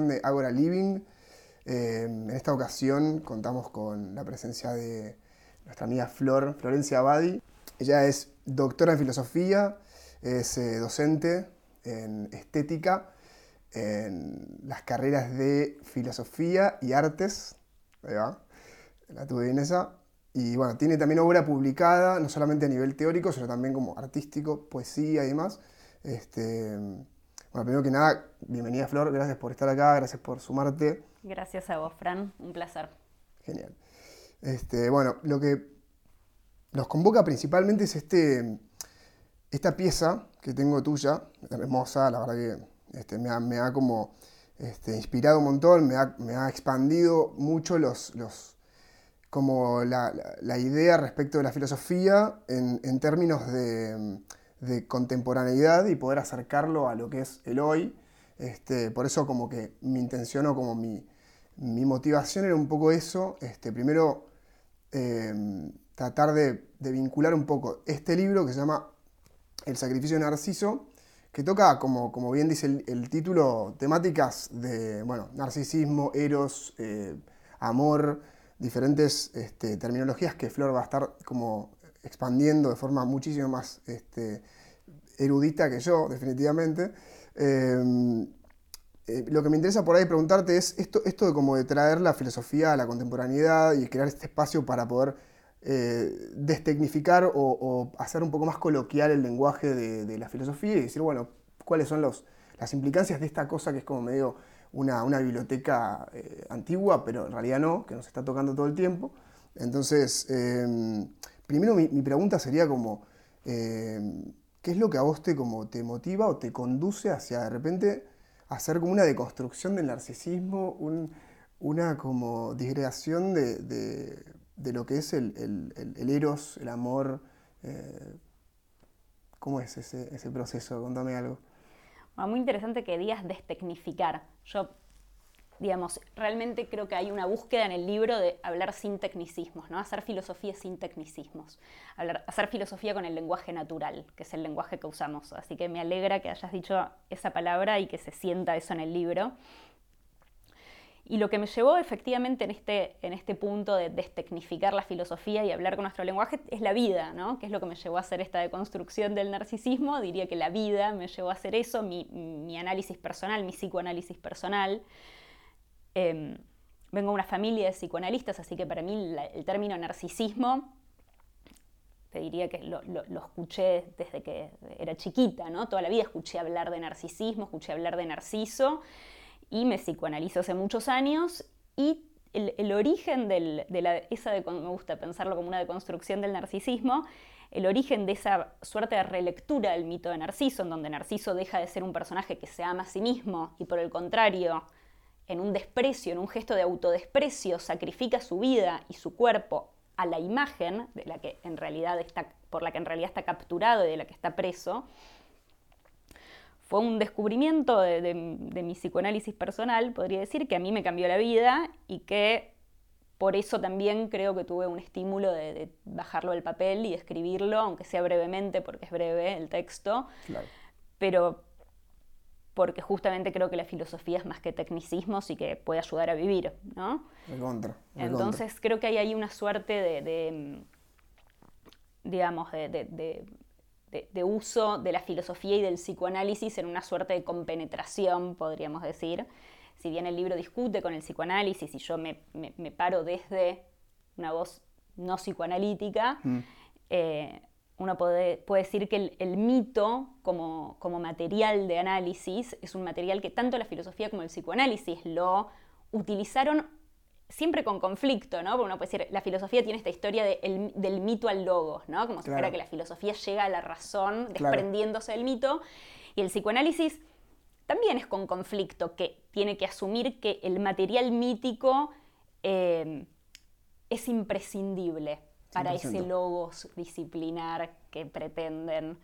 de Agora Living. Eh, en esta ocasión contamos con la presencia de nuestra amiga Flor, Florencia Abadi. Ella es doctora en filosofía, es eh, docente en estética, en las carreras de filosofía y artes. Ahí va, la tuve bien esa. Y bueno, tiene también obra publicada, no solamente a nivel teórico, sino también como artístico, poesía y demás. Este, bueno, primero que nada, bienvenida Flor, gracias por estar acá, gracias por sumarte. Gracias a vos, Fran, un placer. Genial. Este, bueno, lo que nos convoca principalmente es este, esta pieza que tengo tuya, hermosa, la verdad que este, me, ha, como este, inspirado un montón, me ha, expandido mucho los, los como la, idea respecto de la filosofía en, términos de, contemporaneidad y poder acercarlo a lo que es el hoy. Este, por eso como que mi intención o como mi, motivación era un poco eso. Este, primero, em, tratar de, vincular un poco este libro que se llama El sacrificio de Narciso, que toca, como, como bien dice el, título, temáticas de bueno, narcisismo, eros, eh, amor, diferentes este, terminologías que Flor va a estar como expandiendo de forma muchísimo más este, erudita que yo, definitivamente. Em, eh, lo que me interesa por ahí preguntarte es esto, esto de como de traer la filosofía a la contemporaneidad y crear este espacio para poder eh, destecnificar o, hacer un poco más coloquial el lenguaje de, la filosofía y decir, bueno, cuáles son los, las implicancias de esta cosa que es como medio una, biblioteca eh, antigua, pero en realidad no, que nos está tocando todo el tiempo. Entonces, primero mi, pregunta sería como, em, ¿qué es lo que a vos te, como, te motiva o te conduce hacia de repente hacer como una deconstrucción del narcisismo, una como disgregación de de lo que es el, eros, el amor. Eh, ¿Cómo es ese, proceso? Contame algo. muy interesante que digas destecnificar. Digamos, realmente creo que hay una búsqueda en el libro de hablar sin tecnicismos, ¿no? Hacer filosofía sin tecnicismos. hacer filosofía con el lenguaje natural, que es el lenguaje que usamos. Así que me alegra que hayas dicho esa palabra y que se sienta eso en el libro. Y lo que me llevó efectivamente en este, en este punto de destecnificar la filosofía y hablar con nuestro lenguaje es la vida, ¿no? que es lo que me llevó a hacer esta deconstrucción del narcisismo. Diría que la vida me llevó a hacer eso, mi, análisis personal, mi psicoanálisis personal. Em, vengo de una familia de psicoanalistas, así que para mí el término narcisismo, te diría que lo, escuché desde que era chiquita, ¿no? Toda la vida escuché hablar de narcisismo, escuché hablar de narciso y me psicoanalizo hace muchos años y el, origen de la, esa me gusta pensarlo como una deconstrucción del narcisismo, el origen de esa suerte de relectura del mito de Narciso, en donde Narciso deja de ser un personaje que se ama a sí mismo y por el contrario, en un desprecio, en un gesto de autodesprecio, sacrifica su vida y su cuerpo a la imagen de la que en realidad está, por la que en realidad está capturado y de la que está preso, fue un descubrimiento de, mi psicoanálisis personal, podría decir, que a mí me cambió la vida y que por eso también creo que tuve un estímulo de, bajarlo del papel y escribirlo, aunque sea brevemente, porque es breve el texto, pero porque justamente creo que la filosofía es más que tecnicismos y que puede ayudar a vivir, ¿no? contra. Entonces creo que hay ahí una suerte de, digamos, de, de, uso de la filosofía y del psicoanálisis en una suerte de compenetración, podríamos decir. Si bien el libro discute con el psicoanálisis y yo me, paro desde una voz no psicoanalítica, mm. eh, uno puede, puede, decir que el, mito como, como, material de análisis es un material que tanto la filosofía como el psicoanálisis lo utilizaron siempre con conflicto, ¿no? Porque uno puede decir, la filosofía tiene esta historia del mito al logo, ¿no? Como si fuera que la filosofía llega a la razón desprendiéndose del mito. Y el psicoanálisis también es con conflicto, que tiene que asumir que el material mítico eh, es imprescindible para ese logos disciplinar que pretenden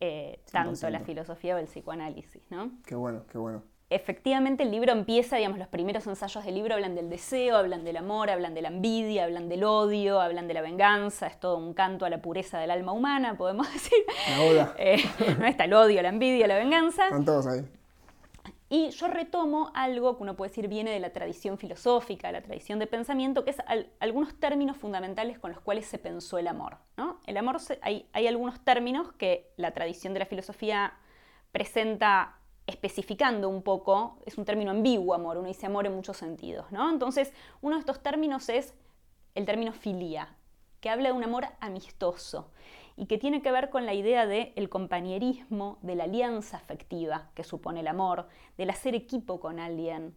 eh, tanto la filosofía o el psicoanálisis, ¿no? Qué bueno, qué bueno efectivamente el libro empieza, digamos, los primeros ensayos del libro hablan del deseo, hablan del amor, hablan de la envidia, hablan del odio, hablan de la venganza, es todo un canto a la pureza del alma humana, podemos decir. La eh, no está el odio, la envidia, la venganza. Están todos ahí. Y yo retomo algo que uno puede decir viene de la tradición filosófica, de la tradición de pensamiento, que es algunos términos fundamentales con los cuales se pensó el amor. ¿no? El amor, hay, hay algunos términos que la tradición de la filosofía presenta especificando un poco, es un término ambiguo amor, uno dice amor en muchos sentidos, ¿no? Entonces, uno de estos términos es el término filía, que habla de un amor amistoso y que tiene que ver con la idea del el compañerismo, de la alianza afectiva que supone el amor, del hacer equipo con alguien.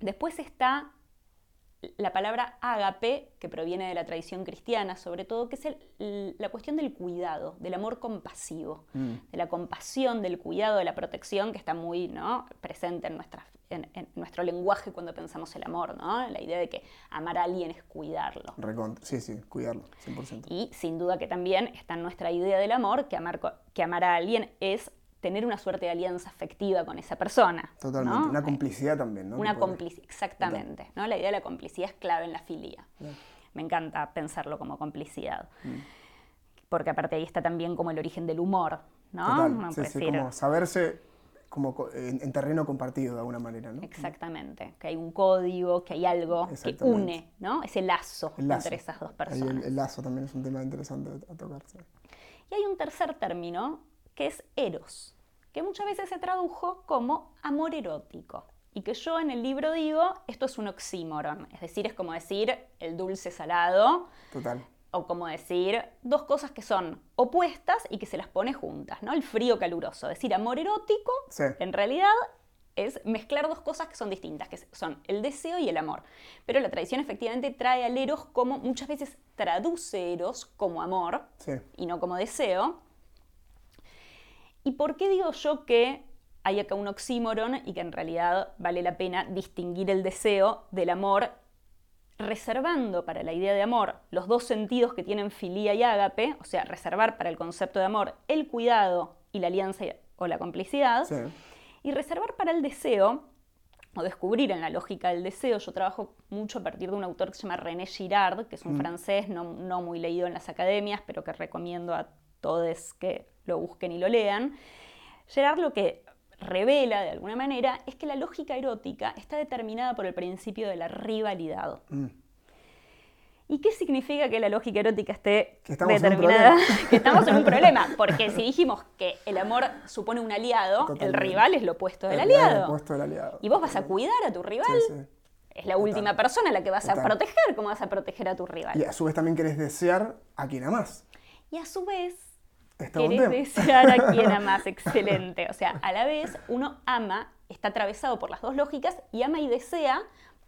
Después está la palabra ágape, que proviene de la tradición cristiana, sobre todo, que es la cuestión del cuidado, del amor compasivo, mm. de la compasión, del cuidado, de la protección, que está muy ¿no? presente en, en, nuestro lenguaje cuando pensamos el amor, ¿no? La idea de que amar a alguien es cuidarlo. sí, sí, cuidarlo, 100%. Y sin duda que también está en nuestra idea del amor que amar, que amar a alguien es tener una suerte de alianza afectiva con esa persona. Totalmente, una complicidad también, ¿no? Una complicidad, exactamente. ¿no? La idea de la complicidad es clave en la filia. Me encanta pensarlo como complicidad. Mm. Porque aparte ahí está también como el origen del humor, ¿no? sí, sí, como saberse como en, terreno compartido de alguna manera, ¿no? Exactamente, que hay un código, que hay algo que une, ¿no? Ese lazo, entre esas dos personas. El, lazo también es un tema interesante a tocarse. Y hay un tercer término que es eros, que muchas veces se tradujo como amor erótico. Y que yo en el libro digo, esto es un oxímoron, es decir, es como decir el dulce salado. Total. O como decir dos cosas que son opuestas y que se las pone juntas, ¿no? El frío caluroso. Es decir, amor erótico, en realidad es mezclar dos cosas que son distintas, que son el deseo y el amor. Pero la tradición efectivamente trae al eros como, muchas veces traduce eros como amor y no como deseo. ¿Y por qué digo yo que hay acá un oxímoron y que en realidad vale la pena distinguir el deseo del amor, reservando para la idea de amor los dos sentidos que tienen filía y ágape, o sea, reservar para el concepto de amor el cuidado y la alianza o la complicidad, y reservar para el deseo, o descubrir en la lógica del deseo, yo trabajo mucho a partir de un autor que se llama René Girard, que es un mm. francés no, no muy leído en las academias, pero que recomiendo a todos que lo busquen y lo lean, Gerard lo que revela de alguna manera es que la lógica erótica está determinada por el principio de la rivalidad. Mm. ¿Y qué significa que la lógica erótica esté determinada? que estamos en un problema, porque si dijimos que el amor supone un aliado, el rival es lo opuesto del, aliado. Y vos vas a cuidar a tu rival. Es la última persona a la que vas a proteger, ¿cómo vas a proteger a tu rival? Y a su vez también querés desear a quien amás. Y a su vez querés desear a quien amas, excelente. O sea, a la vez uno ama, está atravesado por las dos lógicas y ama y desea,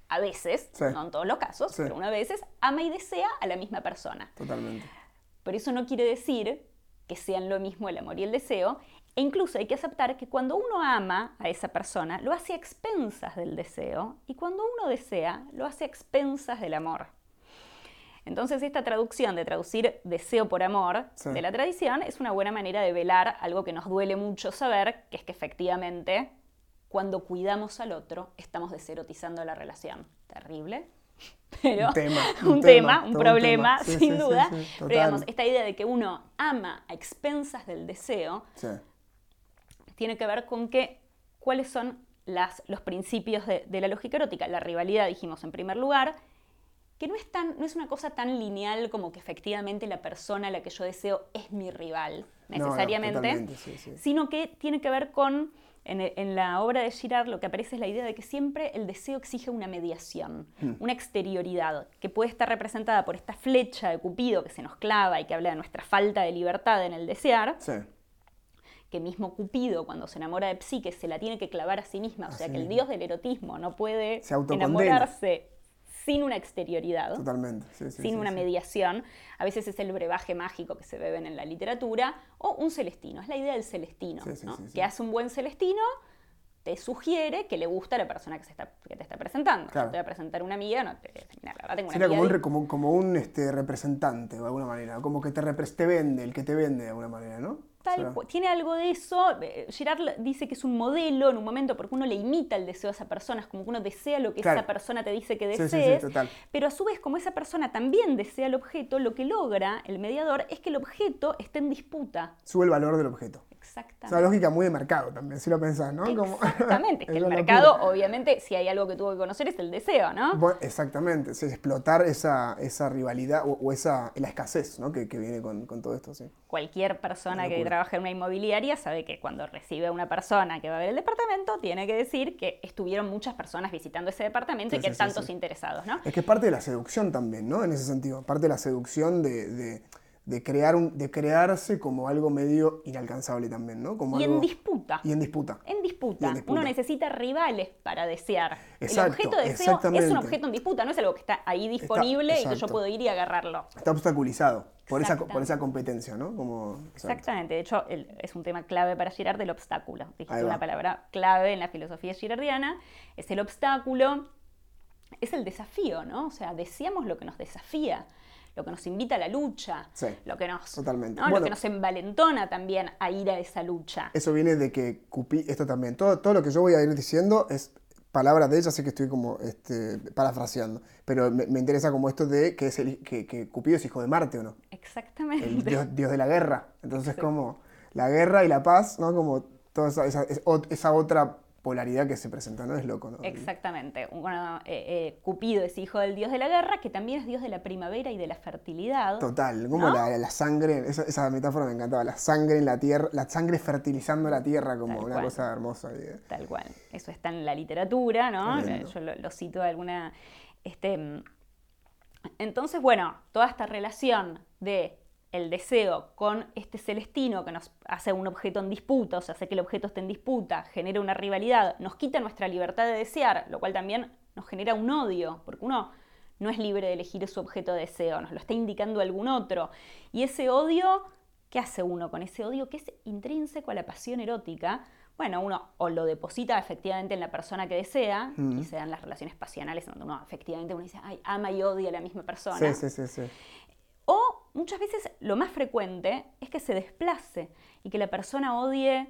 a veces, no en todos los casos, pero una veces, ama y desea a la misma persona. Totalmente. Pero eso no quiere decir que sean lo mismo el amor y el deseo, e incluso hay que aceptar que cuando uno ama a esa persona, lo hace a expensas del deseo, y cuando uno desea, lo hace a expensas del amor. Entonces esta traducción de traducir deseo por amor de la tradición es una buena manera de velar algo que nos duele mucho saber, que es que efectivamente cuando cuidamos al otro estamos deserotizando la relación. Terrible. Pero un tema, un, tema, un problema, sin duda. Pero digamos, esta idea de que uno ama a expensas del deseo tiene que ver con que cuáles son las, los principios de, de la lógica erótica. La rivalidad, dijimos en primer lugar, que no es, tan, no es una cosa tan lineal como que efectivamente la persona a la que yo deseo es mi rival, necesariamente, sino que tiene que ver con, en, la obra de Girard lo que aparece es la idea de que siempre el deseo exige una mediación, hmm. una exterioridad, que puede estar representada por esta flecha de Cupido que se nos clava y que habla de nuestra falta de libertad en el desear. que mismo Cupido, cuando se enamora de Psique, se la tiene que clavar a sí misma. O sea, que el dios del erotismo no puede enamorarse sin una exterioridad, Totalmente, sin una mediación. A veces es el brebaje mágico que se beben en la literatura, o un celestino, es la idea del celestino, que hace un buen celestino, te sugiere que le gusta a la persona que, se está, que te está presentando. te voy a presentar una amiga, no te, la verdad tengo una amiga como un, como, un este, representante, de alguna manera, como que te, te vende, el que te vende de alguna manera, ¿no? Tal tiene algo de eso. Eh, Girard dice que es un modelo en un momento porque uno le imita el deseo a esa persona, es como que uno desea lo que esa persona te dice que desees, pero a su vez como esa persona también desea el objeto, lo que logra el mediador es que el objeto esté en disputa. Sube el valor del objeto. Exactamente. Es una lógica muy de mercado también, si lo pensás, ¿no? Exactamente, es que el mercado, obviamente, si hay algo que tuvo que conocer es el deseo, ¿no? exactamente, es explotar esa, esa rivalidad o, esa, la escasez ¿no? que, que viene con, con, todo esto, sí. Cualquier persona que trabaja en una inmobiliaria sabe que cuando recibe a una persona que va a ver el departamento, tiene que decir que estuvieron muchas personas visitando ese departamento y que tantos interesados, ¿no? Es que es parte de la seducción también, ¿no? En ese sentido, parte de la seducción de de, crear un, de crearse como algo medio inalcanzable también, ¿no? Como y en disputa. Y en disputa. En disputa. Uno necesita rivales para desear. el objeto de deseo es un objeto en disputa, no es algo que está ahí disponible y que yo puedo ir y agarrarlo. Está obstaculizado por esa, por esa competencia, ¿no? Como, Exactamente. De hecho, es un tema clave para Girard del obstáculo. Dijiste una palabra clave en la filosofía girardiana. Es el obstáculo, es el desafío, ¿no? O sea, deseamos lo que nos desafía lo que nos invita a la lucha, lo, que nos, lo que nos envalentona también a ir a esa lucha. Eso viene de que Cupido, esto también, todo, todo lo que yo voy a ir diciendo es palabras de ella, sé que estoy como este, parafraseando, pero me, interesa como esto de que, es el, que, Cupido es hijo de Marte, ¿o no? Exactamente. El dios, de la guerra. Entonces, como la guerra y la paz, ¿no? Como toda esa, esa otra polaridad que se presenta, ¿no? Es loco, ¿no? Exactamente. Bueno, eh, eh, Cupido es hijo del dios de la guerra, que también es dios de la primavera y de la fertilidad. Total, como la, sangre, esa, metáfora me encantaba, la sangre en la tierra, la sangre fertilizando la tierra como una cosa hermosa. Tal cual. Eso está en la literatura, ¿no? Yo lo, lo, cito de alguna. Este, entonces, bueno, toda esta relación de el deseo con este celestino que nos hace un objeto en disputa, o sea, hace que el objeto esté en disputa, genera una rivalidad, nos quita nuestra libertad de desear, lo cual también nos genera un odio, porque uno no es libre de elegir su objeto de deseo, nos lo está indicando algún otro. Y ese odio, ¿qué hace uno con ese odio que es intrínseco a la pasión erótica? Bueno, uno o lo deposita efectivamente en la persona que desea, y se dan las relaciones pasionales donde uno efectivamente uno dice, ay, ama y odia a la misma persona. Sí, sí, sí, sí. Muchas veces lo más frecuente es que se desplace y que la persona odie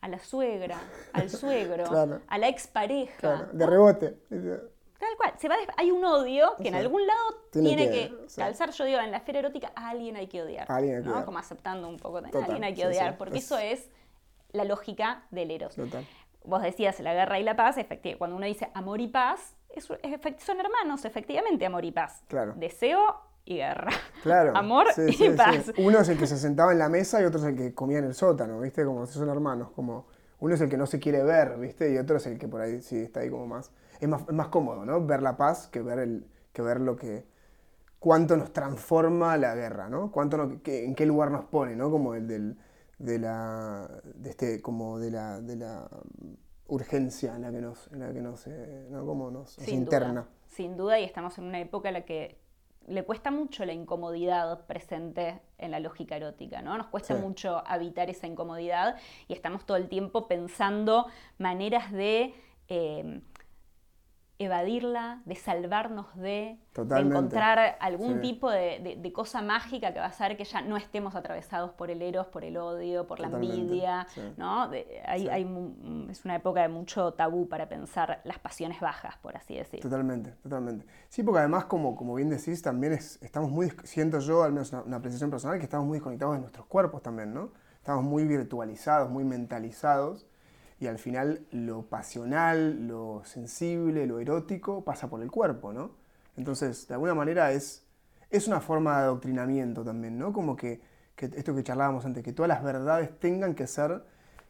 a la suegra, al suegro, a la expareja. de rebote. Tal cual. Se va hay un odio que en algún lado tiene, que, calzar, yo digo, en la esfera erótica, a alguien hay que odiar. alguien ¿no? Como aceptando un poco, a alguien hay que odiar, porque eso es la lógica del eros. Vos decías la guerra y la paz, efectivamente, cuando uno dice amor y paz, son hermanos, efectivamente, amor y paz. Claro. Deseo y guerra. Claro. Amor y paz. Uno es el que se sentaba en la mesa y otro es el que comía en el sótano, ¿viste? Como si son hermanos, como uno es el que no se quiere ver, ¿viste? Y otro es el que por ahí sí está ahí como más es más, más cómodo, ¿no? Ver la paz que ver el que ver lo que cuánto nos transforma la guerra, ¿no? Cuánto en qué lugar nos pone, ¿no? Como el del de la de este como de la de la urgencia en la que nos en la que nos, eh, ¿no? Como nos, interna. Sin duda y estamos en una época en la que le cuesta mucho la incomodidad presente en la lógica erótica, ¿no? Nos cuesta mucho habitar esa incomodidad y estamos todo el tiempo pensando maneras de eh, evadirla, de salvarnos de, encontrar algún tipo de, cosa mágica que va a hacer que ya no estemos atravesados por el eros, por el odio, por la envidia, ¿no? es una época de mucho tabú para pensar las pasiones bajas, por así decir. Totalmente, totalmente. Sí, porque además, como, como bien decís, también estamos muy, siento yo, al menos una, una apreciación personal, que estamos muy desconectados de nuestros cuerpos también, ¿no? Estamos muy virtualizados, muy mentalizados y al final lo pasional, lo sensible, lo erótico pasa por el cuerpo, ¿no? Entonces, de alguna manera es, es una forma de adoctrinamiento también, ¿no? Como que, esto que charlábamos antes, que todas las verdades tengan que ser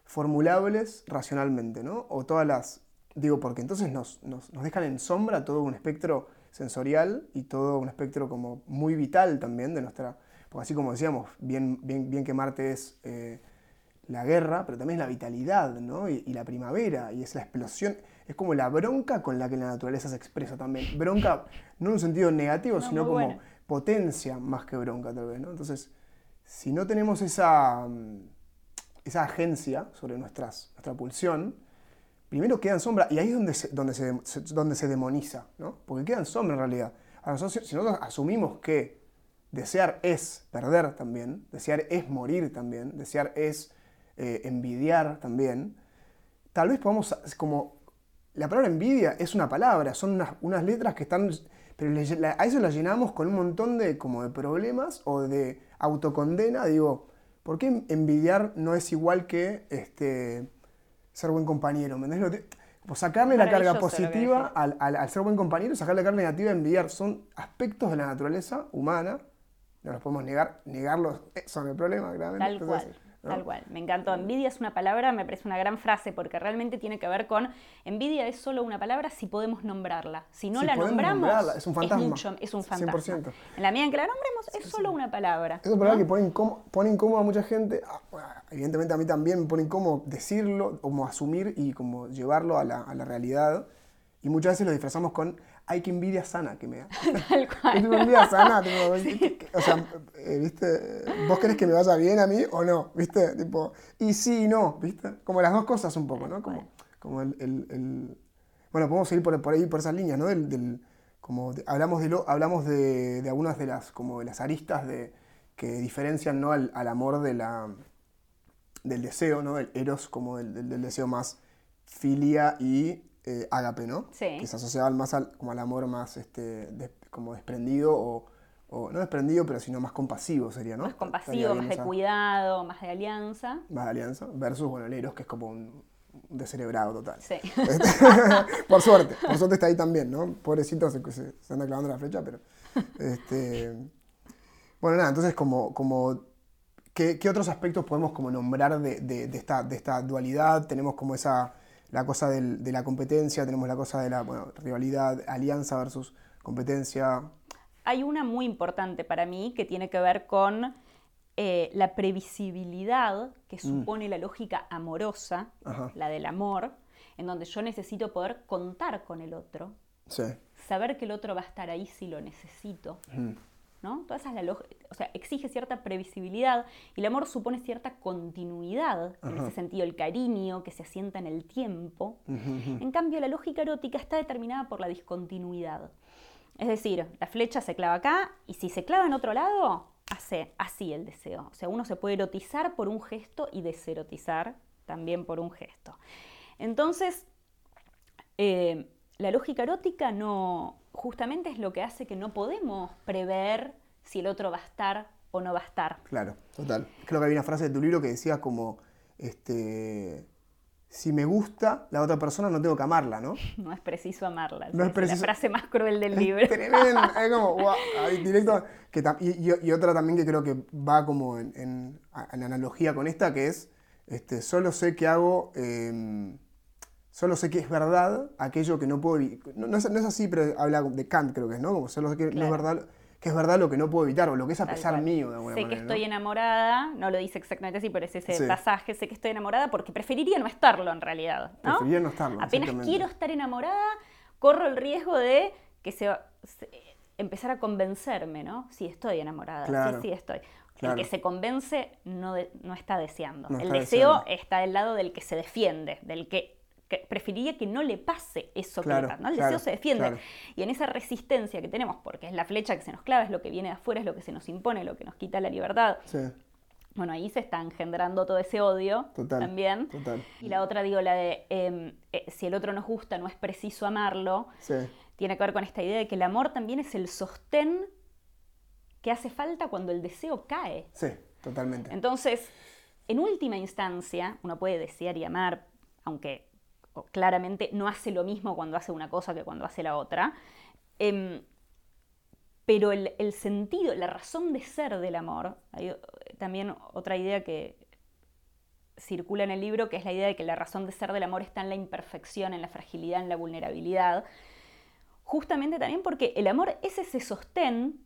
formulables racionalmente, ¿no? O todas las... Digo, porque entonces nos, nos, dejan en sombra todo un espectro sensorial y todo un espectro como muy vital también de nuestra... Porque así como decíamos, bien, bien, bien que Marte es... Eh, la guerra, pero también es la vitalidad, ¿no? Y, la primavera, y es la explosión, es como la bronca con la que la naturaleza se expresa también. Bronca, no en un sentido negativo, sino como potencia más que bronca tal vez, ¿no? Entonces, si no tenemos esa, mm, esa agencia sobre nuestras, nuestra pulsión, primero queda en sombra, y ahí es donde se, donde se, donde se demoniza, ¿no? Porque queda en sombra en realidad. A nosotros, si nosotros asumimos que desear es perder también, desear es morir también, desear es eh, envidiar también, tal vez podamos, como, la palabra envidia es una palabra, son unas, letras que están, pero a eso la llenamos con un montón de, como de problemas o de autocondena, digo, ¿por qué envidiar no es igual que este, ser buen compañero? ¿Me pues sacarle la carga positiva al, al, ser buen compañero, sacarle la carga negativa envidiar, son aspectos de la naturaleza humana, no los podemos negar, negarlos eh, son el problema, claramente. Tal cual. Tal cual, me encantó. Envidia es una palabra, me parece una gran frase, porque realmente tiene que ver con, envidia es solo una palabra si podemos nombrarla. Si no la nombramos, es un fantasma. Es, un fantasma. 100%. En la medida en que la nombremos, es solo una palabra. Es una palabra que pone incómodo, pone incómodo a mucha gente. Evidentemente a mí también me pone incómodo decirlo, como asumir y como llevarlo a la, a la realidad. Y muchas veces lo disfrazamos con, ay, qué envidia sana que me da. Tal cual. Es una envidia sana, o sea, eh, ¿viste? ¿Vos querés que me vaya bien a mí o no? ¿Viste? Tipo, y sí y no, ¿viste? Como las dos cosas un poco, ¿no? Como, como el, el, Bueno, podemos seguir por, por, ahí, por esas líneas, ¿no? Del, del como hablamos de, lo, hablamos de, de, algunas de las, como de las aristas de, que diferencian ¿no? al, al amor de la, del deseo, ¿no? El eros como del, del deseo más filia y eh, ágape, ¿no? Sí. Que se asociaba más al, como al amor más este, como desprendido o, no desprendido, pero sino más compasivo sería, ¿no? Más compasivo, más de cuidado, más de alianza. Más de alianza, versus, bueno, el Eros, que es como un, descerebrado total. Sí. por suerte, por suerte está ahí también, ¿no? Pobrecito se, se, anda clavando la flecha, pero... Este, bueno, nada, entonces como... como ¿qué, otros aspectos podemos como nombrar de, de, esta, de esta dualidad? Tenemos como esa la cosa de la competencia, tenemos la cosa de la rivalidad, alianza versus competencia. Hay una muy importante para mí que tiene que ver con eh, la previsibilidad que mm. supone la lógica amorosa, la del amor, en donde yo necesito poder contar con el otro, saber que el otro va a estar ahí si lo necesito. ¿No? Toda esa la o sea, exige cierta previsibilidad y el amor supone cierta continuidad, en ese sentido, el cariño que se asienta en el tiempo. En cambio, la lógica erótica está determinada por la discontinuidad. Es decir, la flecha se clava acá y si se clava en otro lado, hace así el deseo. O sea, uno se puede erotizar por un gesto y deserotizar también por un gesto. Entonces, eh, la lógica erótica no, justamente es lo que hace que no podemos prever si el otro va a estar o no va a estar. Claro, total. Creo que había una frase de tu libro que decía como, este, si me gusta la otra persona no tengo que amarla, ¿no? No es preciso amarla. No es preciso... La frase más cruel del libro. Es es como, wow, directo. Que, y, otra también que creo que va como en, en, analogía con esta, que es, este, solo sé que hago... Em, solo sé que es verdad aquello que no puedo no, no, es, así, pero habla de Kant, creo que es, ¿no? Como solo sé que no es verdad que es verdad lo que no puedo evitar o lo que es a pesar mío de alguna sé que estoy enamorada, no lo dice exactamente así, pero es ese pasaje, sé que estoy enamorada porque preferiría no estarlo en realidad. ¿no? Preferiría no estarlo. Apenas quiero estar enamorada, corro el riesgo de que se, empezar a convencerme, ¿no? Sí, estoy enamorada, sí, sí estoy. El que se convence no, no está deseando. el deseo está del lado del que se defiende, del que que preferiría que no le pase eso que le pasa, ¿no? El deseo se defiende. Y en esa resistencia que tenemos, porque es la flecha que se nos clava, es lo que viene de afuera, es lo que se nos impone, lo que nos quita la libertad. Bueno, ahí se está engendrando todo ese odio también. Y la otra, digo, la de em, eh, si el otro nos gusta, no es preciso amarlo. Tiene que ver con esta idea de que el amor también es el sostén que hace falta cuando el deseo cae. Sí, totalmente. Entonces, en última instancia, uno puede desear y amar, aunque claramente no hace lo mismo cuando hace una cosa que cuando hace la otra. Em, pero el, sentido, la razón de ser del amor, hay también otra idea que circula en el libro, que es la idea de que la razón de ser del amor está en la imperfección, en la fragilidad, en la vulnerabilidad. Justamente también porque el amor es ese sostén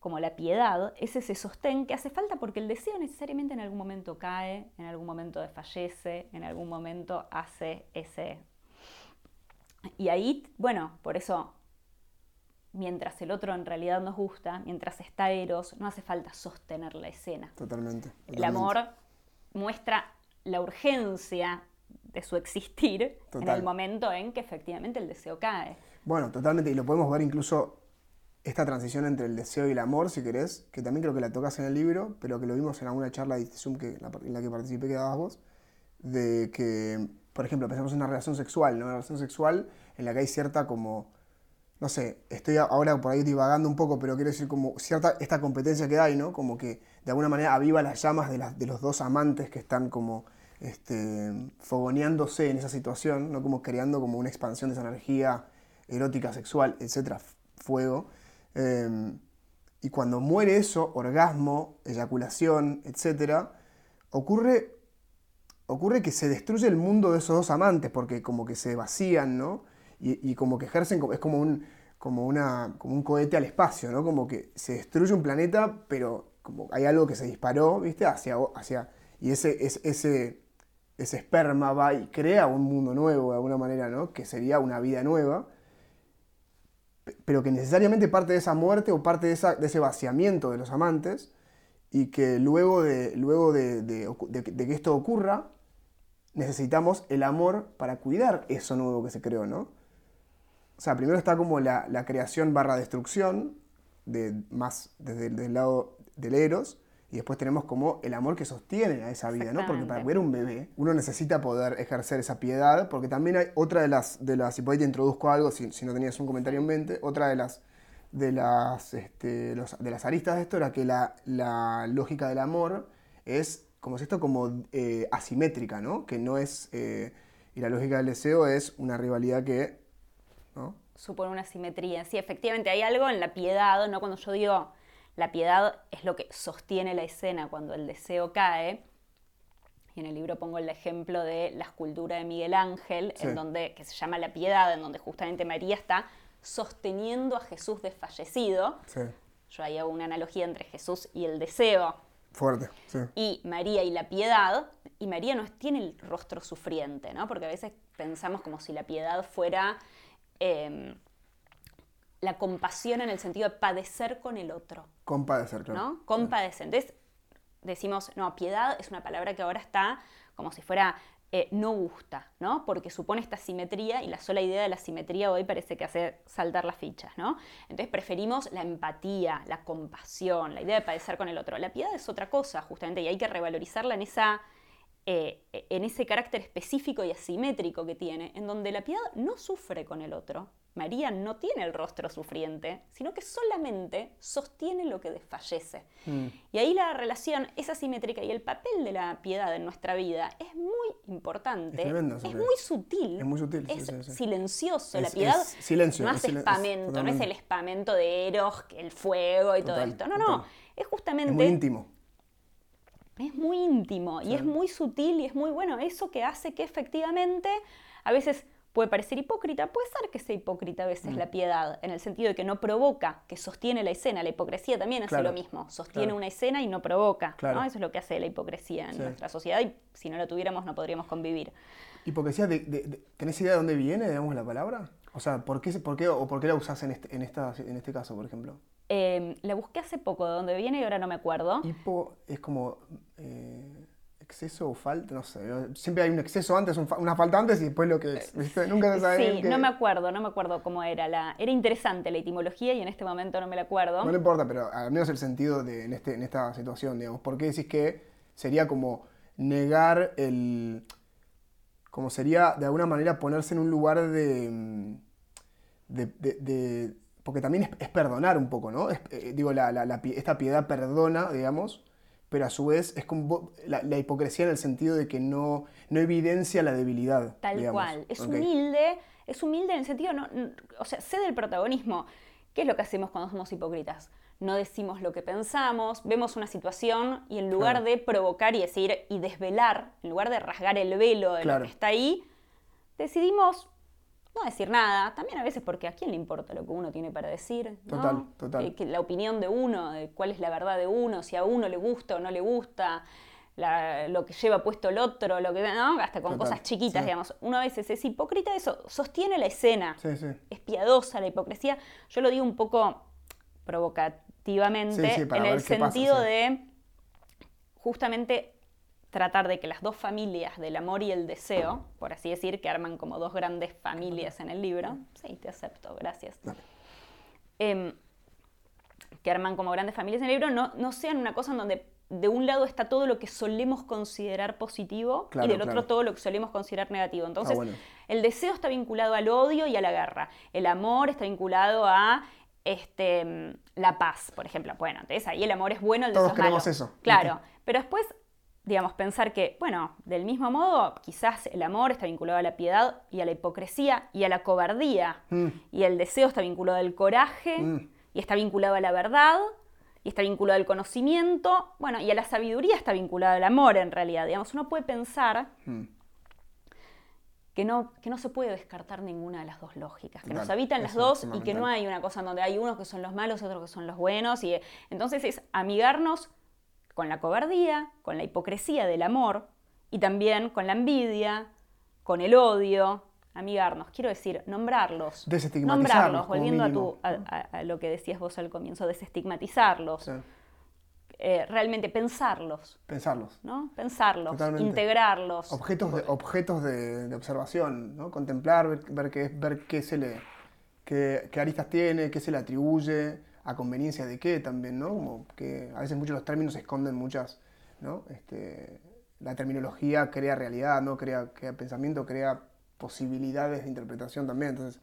como la piedad, es ese sostén que hace falta porque el deseo necesariamente en algún momento cae, en algún momento desfallece, en algún momento hace ese... Y ahí, bueno, por eso, mientras el otro en realidad nos gusta, mientras está Eros, no hace falta sostener la escena. Totalmente. El amor muestra la urgencia de su existir en el momento en que efectivamente el deseo cae. Bueno, totalmente, y lo podemos ver incluso esta transición entre el deseo y el amor, si querés, que también creo que la tocas en el libro, pero que lo vimos en alguna charla de Zoom que, en la que participé que dabas vos, de que, por ejemplo, pensamos en una relación sexual, ¿no? Una relación sexual en la que hay cierta como, no sé, estoy ahora por ahí divagando un poco, pero quiero decir como cierta, esta competencia que hay, ¿no? Como que de alguna manera aviva las llamas de, de los dos amantes que están como este, fogoneándose en esa situación, ¿no? Como creando como una expansión de esa energía erótica, sexual, etcétera, fuego. Em, y cuando muere eso, orgasmo, eyaculación, etc., ocurre, ocurre que se destruye el mundo de esos dos amantes, porque como que se vacían, ¿no? Y, como que ejercen, es como un, como, una, como un cohete al espacio, ¿no? Como que se destruye un planeta, pero como hay algo que se disparó, ¿viste? Hacia, hacia, y ese, ese, ese, ese esperma va y crea un mundo nuevo de alguna manera, ¿no? Que sería una vida nueva pero que necesariamente parte de esa muerte o parte de, ese vaciamiento de los amantes y que luego, de, luego de, que esto ocurra, necesitamos el amor para cuidar eso nuevo que se creó, ¿no? O sea, primero está como la, creación barra destrucción, de, más desde, desde el lado del Eros, y después tenemos como el amor que sostiene a esa vida, ¿no? Porque para cuidar un bebé uno necesita poder ejercer esa piedad, porque también hay otra de las, de las si por ahí te introduzco algo, si, no tenías un comentario en mente, otra de las, de las, este, de las aristas de esto era que la, lógica del amor es, como es esto, como eh, asimétrica, ¿no? Que no es, eh, y la lógica del deseo es una rivalidad que, ¿no? Supone una asimetría, sí, efectivamente hay algo en la piedad, ¿no? Cuando yo digo la piedad es lo que sostiene la escena cuando el deseo cae. Y en el libro pongo el ejemplo de la escultura de Miguel Ángel, en donde, que se llama La Piedad, en donde justamente María está sosteniendo a Jesús desfallecido. Yo ahí hago una analogía entre Jesús y el deseo. Fuerte, Y María y la piedad, y María no tiene el rostro sufriente, ¿no? Porque a veces pensamos como si la piedad fuera em, la compasión en el sentido de padecer con el otro. Compadecer, claro. ¿no? Compadecer. Entonces decimos, no, piedad es una palabra que ahora está como si fuera eh, no gusta, ¿no? Porque supone esta simetría y la sola idea de la simetría hoy parece que hace saltar las fichas, ¿no? Entonces preferimos la empatía, la compasión, la idea de padecer con el otro. La piedad es otra cosa, justamente, y hay que revalorizarla en esa eh, en ese carácter específico y asimétrico que tiene, en donde la piedad no sufre con el otro. María no tiene el rostro sufriente, sino que solamente sostiene lo que desfallece. Mm. Y ahí la relación es asimétrica y el papel de la piedad en nuestra vida es muy importante. Es, muy sutil. Es muy sutil. Es silencioso. la piedad silencio, no es, espamento, no es el espamento de Eros, el fuego y todo esto. No, no. Es justamente. Es muy íntimo es muy íntimo y es muy sutil y es muy bueno. Eso que hace que efectivamente a veces puede parecer hipócrita, puede ser que sea hipócrita a veces mm. la piedad, en el sentido de que no provoca, que sostiene la escena. La hipocresía también hace lo mismo, sostiene una escena y no provoca. Eso es lo que hace la hipocresía en nuestra sociedad y si no la tuviéramos no podríamos convivir. ¿Hipocresía, ¿tenés idea de dónde viene, digamos, la palabra? O sea, ¿por qué, por qué, o por qué la usás en este, en, esta, en este caso, por ejemplo? Eh, la busqué hace poco, de dónde viene y ahora no me acuerdo. Hipo es como eh, exceso o falta, no sé. Siempre hay un exceso antes, una falta antes y después lo que es. Nunca se sabe. Sí, no me acuerdo, no me acuerdo cómo era. La, era interesante la etimología y en este momento no me la acuerdo. No le importa, pero al menos el sentido de, en, este, en esta situación, digamos. ¿Por qué decís que sería como negar el. como sería de alguna manera ponerse en un lugar de, de porque también es, perdonar un poco, ¿no? Eh, digo, esta piedad perdona, digamos, pero a su vez es como la, hipocresía en el sentido de que no, no evidencia la debilidad. Tal cual, es humilde, es humilde en el sentido, no, o sea, cede el protagonismo. ¿Qué es lo que hacemos cuando somos hipócritas? No decimos lo que pensamos, vemos una situación y en lugar de provocar y decir y desvelar, en lugar de rasgar el velo de lo que está ahí, decidimos no decir nada, también a veces porque a quién le importa lo que uno tiene para decir. Total, total. Que, la opinión de uno, de cuál es la verdad de uno, si a uno le gusta o no le gusta, lo que lleva puesto el otro, lo que, ¿no? Hasta con cosas chiquitas, digamos. Uno a veces es hipócrita, eso sostiene la escena. Sí, sí. Es piadosa la hipocresía. Yo lo digo un poco provocativamente, en el sentido de justamente tratar de que las dos familias del amor y el deseo, por así decir, que arman como dos grandes familias en el libro, sí, te acepto, gracias. Em, que arman como grandes familias en el libro no, no sean una cosa en donde de un lado está todo lo que solemos considerar positivo y del otro todo lo que solemos considerar negativo. Entonces, el deseo está vinculado al odio y a la guerra. El amor está vinculado a este, la paz, por ejemplo. Bueno, entonces ahí el amor es bueno, el deseo es malo. eso. Claro, pero después, digamos, pensar que, bueno, del mismo modo, quizás el amor está vinculado a la piedad y a la hipocresía y a la cobardía. Mm. Y el deseo está vinculado al coraje mm. y está vinculado a la verdad y está vinculado al conocimiento, bueno, y a la sabiduría está vinculado al amor en realidad. Digamos, uno puede pensar hmm. que, no, que no se puede descartar ninguna de las dos lógicas, que nos habitan las dos y que no hay una cosa en donde hay unos que son los malos y otros que son los buenos. Y entonces es amigarnos con la cobardía, con la hipocresía del amor y también con la envidia, con el odio, amigarnos, quiero decir, nombrarlos. Nombrarlos, volviendo a, tu, a, lo que decías vos al comienzo, desestigmatizarlos. Eh, realmente pensarlos. Pensarlos. ¿no? Pensarlos, integrarlos. Objetos de, objetos de, observación, ¿no? Contemplar, ver, qué, ver qué se le. Qué, qué, aristas tiene, qué se le atribuye, a conveniencia de qué también, ¿no? Como que a veces muchos los términos esconden muchas, ¿no? Este, la terminología crea realidad, ¿no? Crea, crea pensamiento, crea posibilidades de interpretación también. Entonces,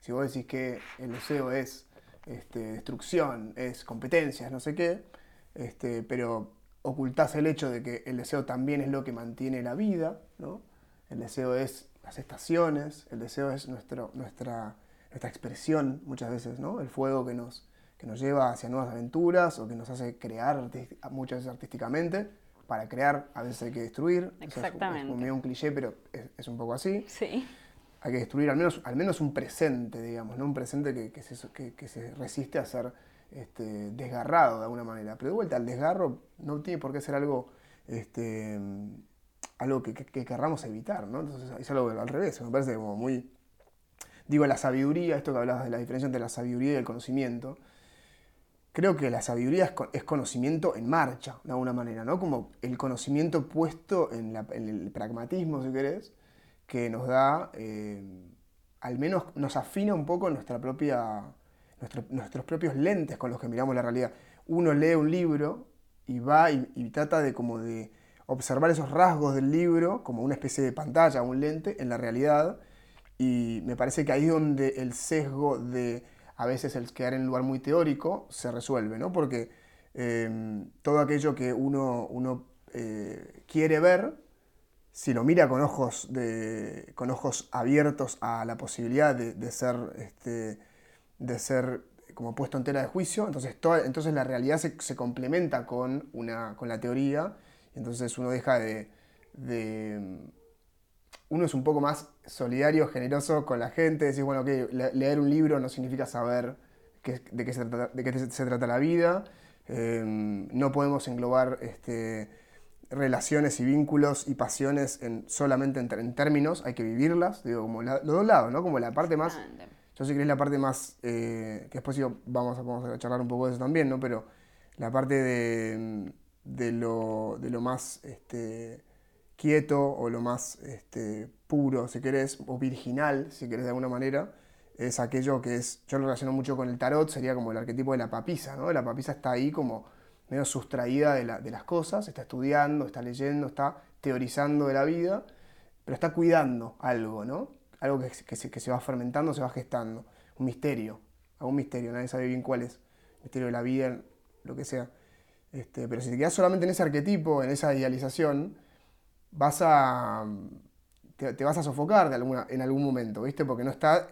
si vos decís que el deseo es este, destrucción, es competencias, no sé qué, este, pero ocultás el hecho de que el deseo también es lo que mantiene la vida, ¿no? El deseo es las estaciones, el deseo es nuestro, nuestra, nuestra expresión muchas veces, ¿no? El fuego que nos, que nos lleva hacia nuevas aventuras o que nos hace crear muchas veces artísticamente para crear a veces hay que destruir. Exactamente. es, un cliché, pero es, un poco así. Sí. Hay que destruir al menos, al menos un presente, digamos, ¿no? Un presente que, que, se, que, se, resiste a ser este, desgarrado de alguna manera. Pero de vuelta, el desgarro no tiene por qué ser algo, este, algo que, querramos evitar, ¿no? Entonces es algo al revés, me parece como muy... Digo, la sabiduría, esto que hablabas de la diferencia entre la sabiduría y el conocimiento, creo que la sabiduría es, conocimiento en marcha, de alguna manera, ¿no? Como el conocimiento puesto en, el pragmatismo, si querés, que nos da, eh, al menos nos afina un poco nuestra propia, nuestros propios lentes con los que miramos la realidad. Uno lee un libro y va y, y, trata de como de observar esos rasgos del libro como una especie de pantalla, un lente en la realidad, y me parece que ahí es donde el sesgo de a veces el quedar en un lugar muy teórico se resuelve, ¿no? Porque em, todo aquello que uno, uno eh, quiere ver, si lo mira con ojos, de, con ojos abiertos a la posibilidad de, ser, este, de ser como puesto en tela de juicio, entonces, entonces la realidad se, complementa con, una, con la teoría, entonces uno deja de uno es un poco más solidario, generoso con la gente, decís, bueno, que leer un libro no significa saber de, qué se trata, la vida, em, no podemos englobar este, relaciones y vínculos y pasiones en, solamente en, términos, hay que vivirlas, digo, como los dos lados, ¿no? Como la parte más, yo sé que es la parte más, eh, que después vamos a, vamos a charlar un poco de eso también, ¿no? Pero la parte de, de, lo, de lo más... Este, quieto o lo más este, puro, si querés, o virginal, si querés de alguna manera, es aquello que es, yo lo relaciono mucho con el tarot, sería como el arquetipo de la papisa, ¿no? La papisa está ahí como medio sustraída de, las cosas, está estudiando, está leyendo, está teorizando de la vida, pero está cuidando algo, ¿no? Algo que, se, va fermentando, se va gestando, un misterio, algún misterio, nadie sabe bien cuál es, misterio de la vida, lo que sea. Este, pero si te quedas solamente en ese arquetipo, en esa idealización, vas a, te, vas a sofocar de alguna, en algún momento, ¿viste? Porque no está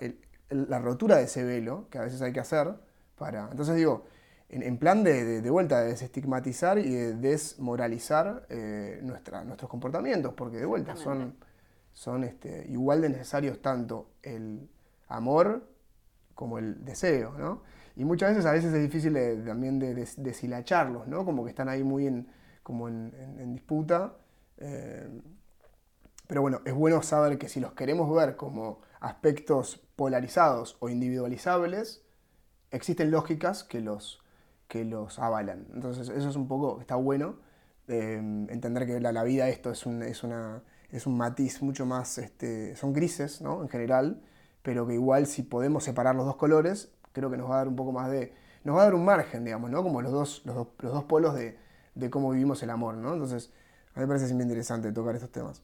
la rotura de ese velo, que a veces hay que hacer para... Entonces digo, en, plan de, de, vuelta, de desestigmatizar y de desmoralizar eh, nuestra, nuestros comportamientos, porque de vuelta son, son este, igual de necesarios tanto el amor como el deseo, ¿no? Y muchas veces a veces es difícil también de, deshilacharlos, ¿no? Como que están ahí muy en, como en, en disputa. Eh, pero bueno, es bueno saber que si los queremos ver como aspectos polarizados o individualizables, existen lógicas que los, que los avalan. Entonces eso es un poco, está bueno, eh, entender que la, vida esto es un, es, una, es un matiz mucho más, este, son grises ¿no? en general, pero que igual si podemos separar los dos colores, creo que nos va a dar un poco más de, nos va a dar un margen, digamos, ¿no? Como los dos, los dos, los dos polos de, de cómo vivimos el amor, ¿no? Entonces, a mí me parece muy interesante tocar estos temas.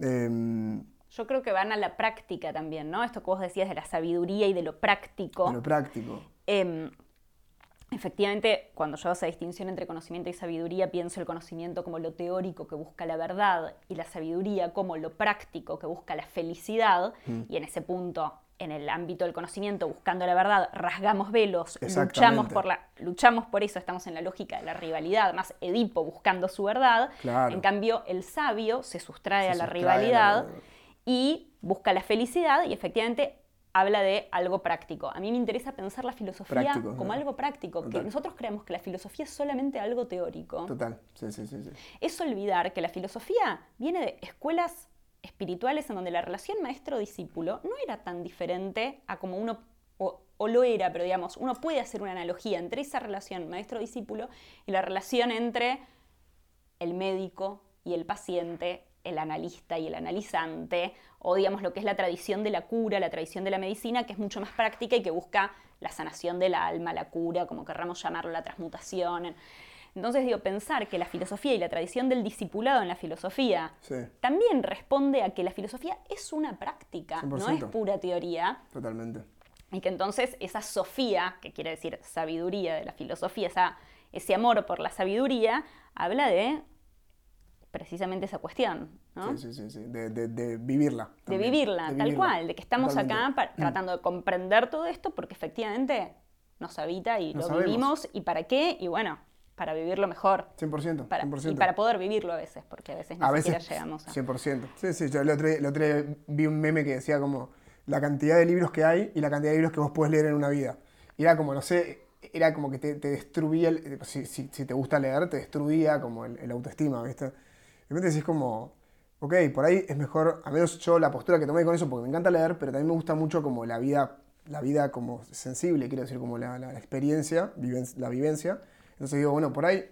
Em, Yo creo que van a la práctica también, ¿no? Esto que vos decías de la sabiduría y de lo práctico. de lo práctico. Em, efectivamente, cuando yo hago esa distinción entre conocimiento y sabiduría, pienso el conocimiento como lo teórico que busca la verdad y la sabiduría como lo práctico que busca la felicidad. Y en ese punto, en el ámbito del conocimiento, buscando la verdad, rasgamos velos, luchamos por, la, luchamos por eso, estamos en la lógica de la rivalidad, más Edipo buscando su verdad. Claro. En cambio, el sabio se sustrae Se a la sustrae a la rivalidad y busca la felicidad y efectivamente habla de algo práctico. A mí me interesa pensar la filosofía Práctico, como ¿no? algo práctico, que nosotros creemos que la filosofía es solamente algo teórico. Total, sí, sí, sí. sí. Es olvidar que la filosofía viene de escuelas espirituales en donde la relación maestro-discípulo no era tan diferente a como uno, o, lo era, pero digamos, uno puede hacer una analogía entre esa relación maestro-discípulo y la relación entre el médico y el paciente, el analista y el analizante, o digamos lo que es la tradición de la cura, la tradición de la medicina, que es mucho más práctica y que busca la sanación del alma, la cura, como querramos llamarlo, la transmutación. Entonces digo, pensar que la filosofía y la tradición del discipulado en la filosofía Sí. también responde a que la filosofía es una práctica, no es 100%. pura teoría, Totalmente. y que entonces esa sofía, que quiere decir sabiduría de la filosofía, esa, ese amor por la sabiduría, habla de precisamente esa cuestión, ¿no? Sí, sí, sí, sí. De, de- de vivirla. de vivirla, De tal cual, de que estamos acá pa- tratando de comprender todo esto porque efectivamente nos habita y Lo lo sabemos. vivimos y para qué, y bueno, para vivirlo mejor. 100%. Para, 100%. y para poder vivirlo a veces, porque a veces ni a siquiera veces, llegamos a... 100%. Sí, sí, yo el otro, día- el otro día vi un meme que decía como la cantidad de libros que hay y la cantidad de libros que vos podés leer en una vida. Y era como, no sé, era como que te, te destruía, el- si, si- si te gusta leer, te destruía como el, el autoestima, ¿viste? De repente decís como, ok, por ahí es mejor, a menos yo la postura que tomé con eso, porque me encanta leer, pero también me gusta mucho como la vida, la vida como sensible, quiero decir, como la, la- la experiencia, viven- la vivencia. Entonces digo, bueno, por ahí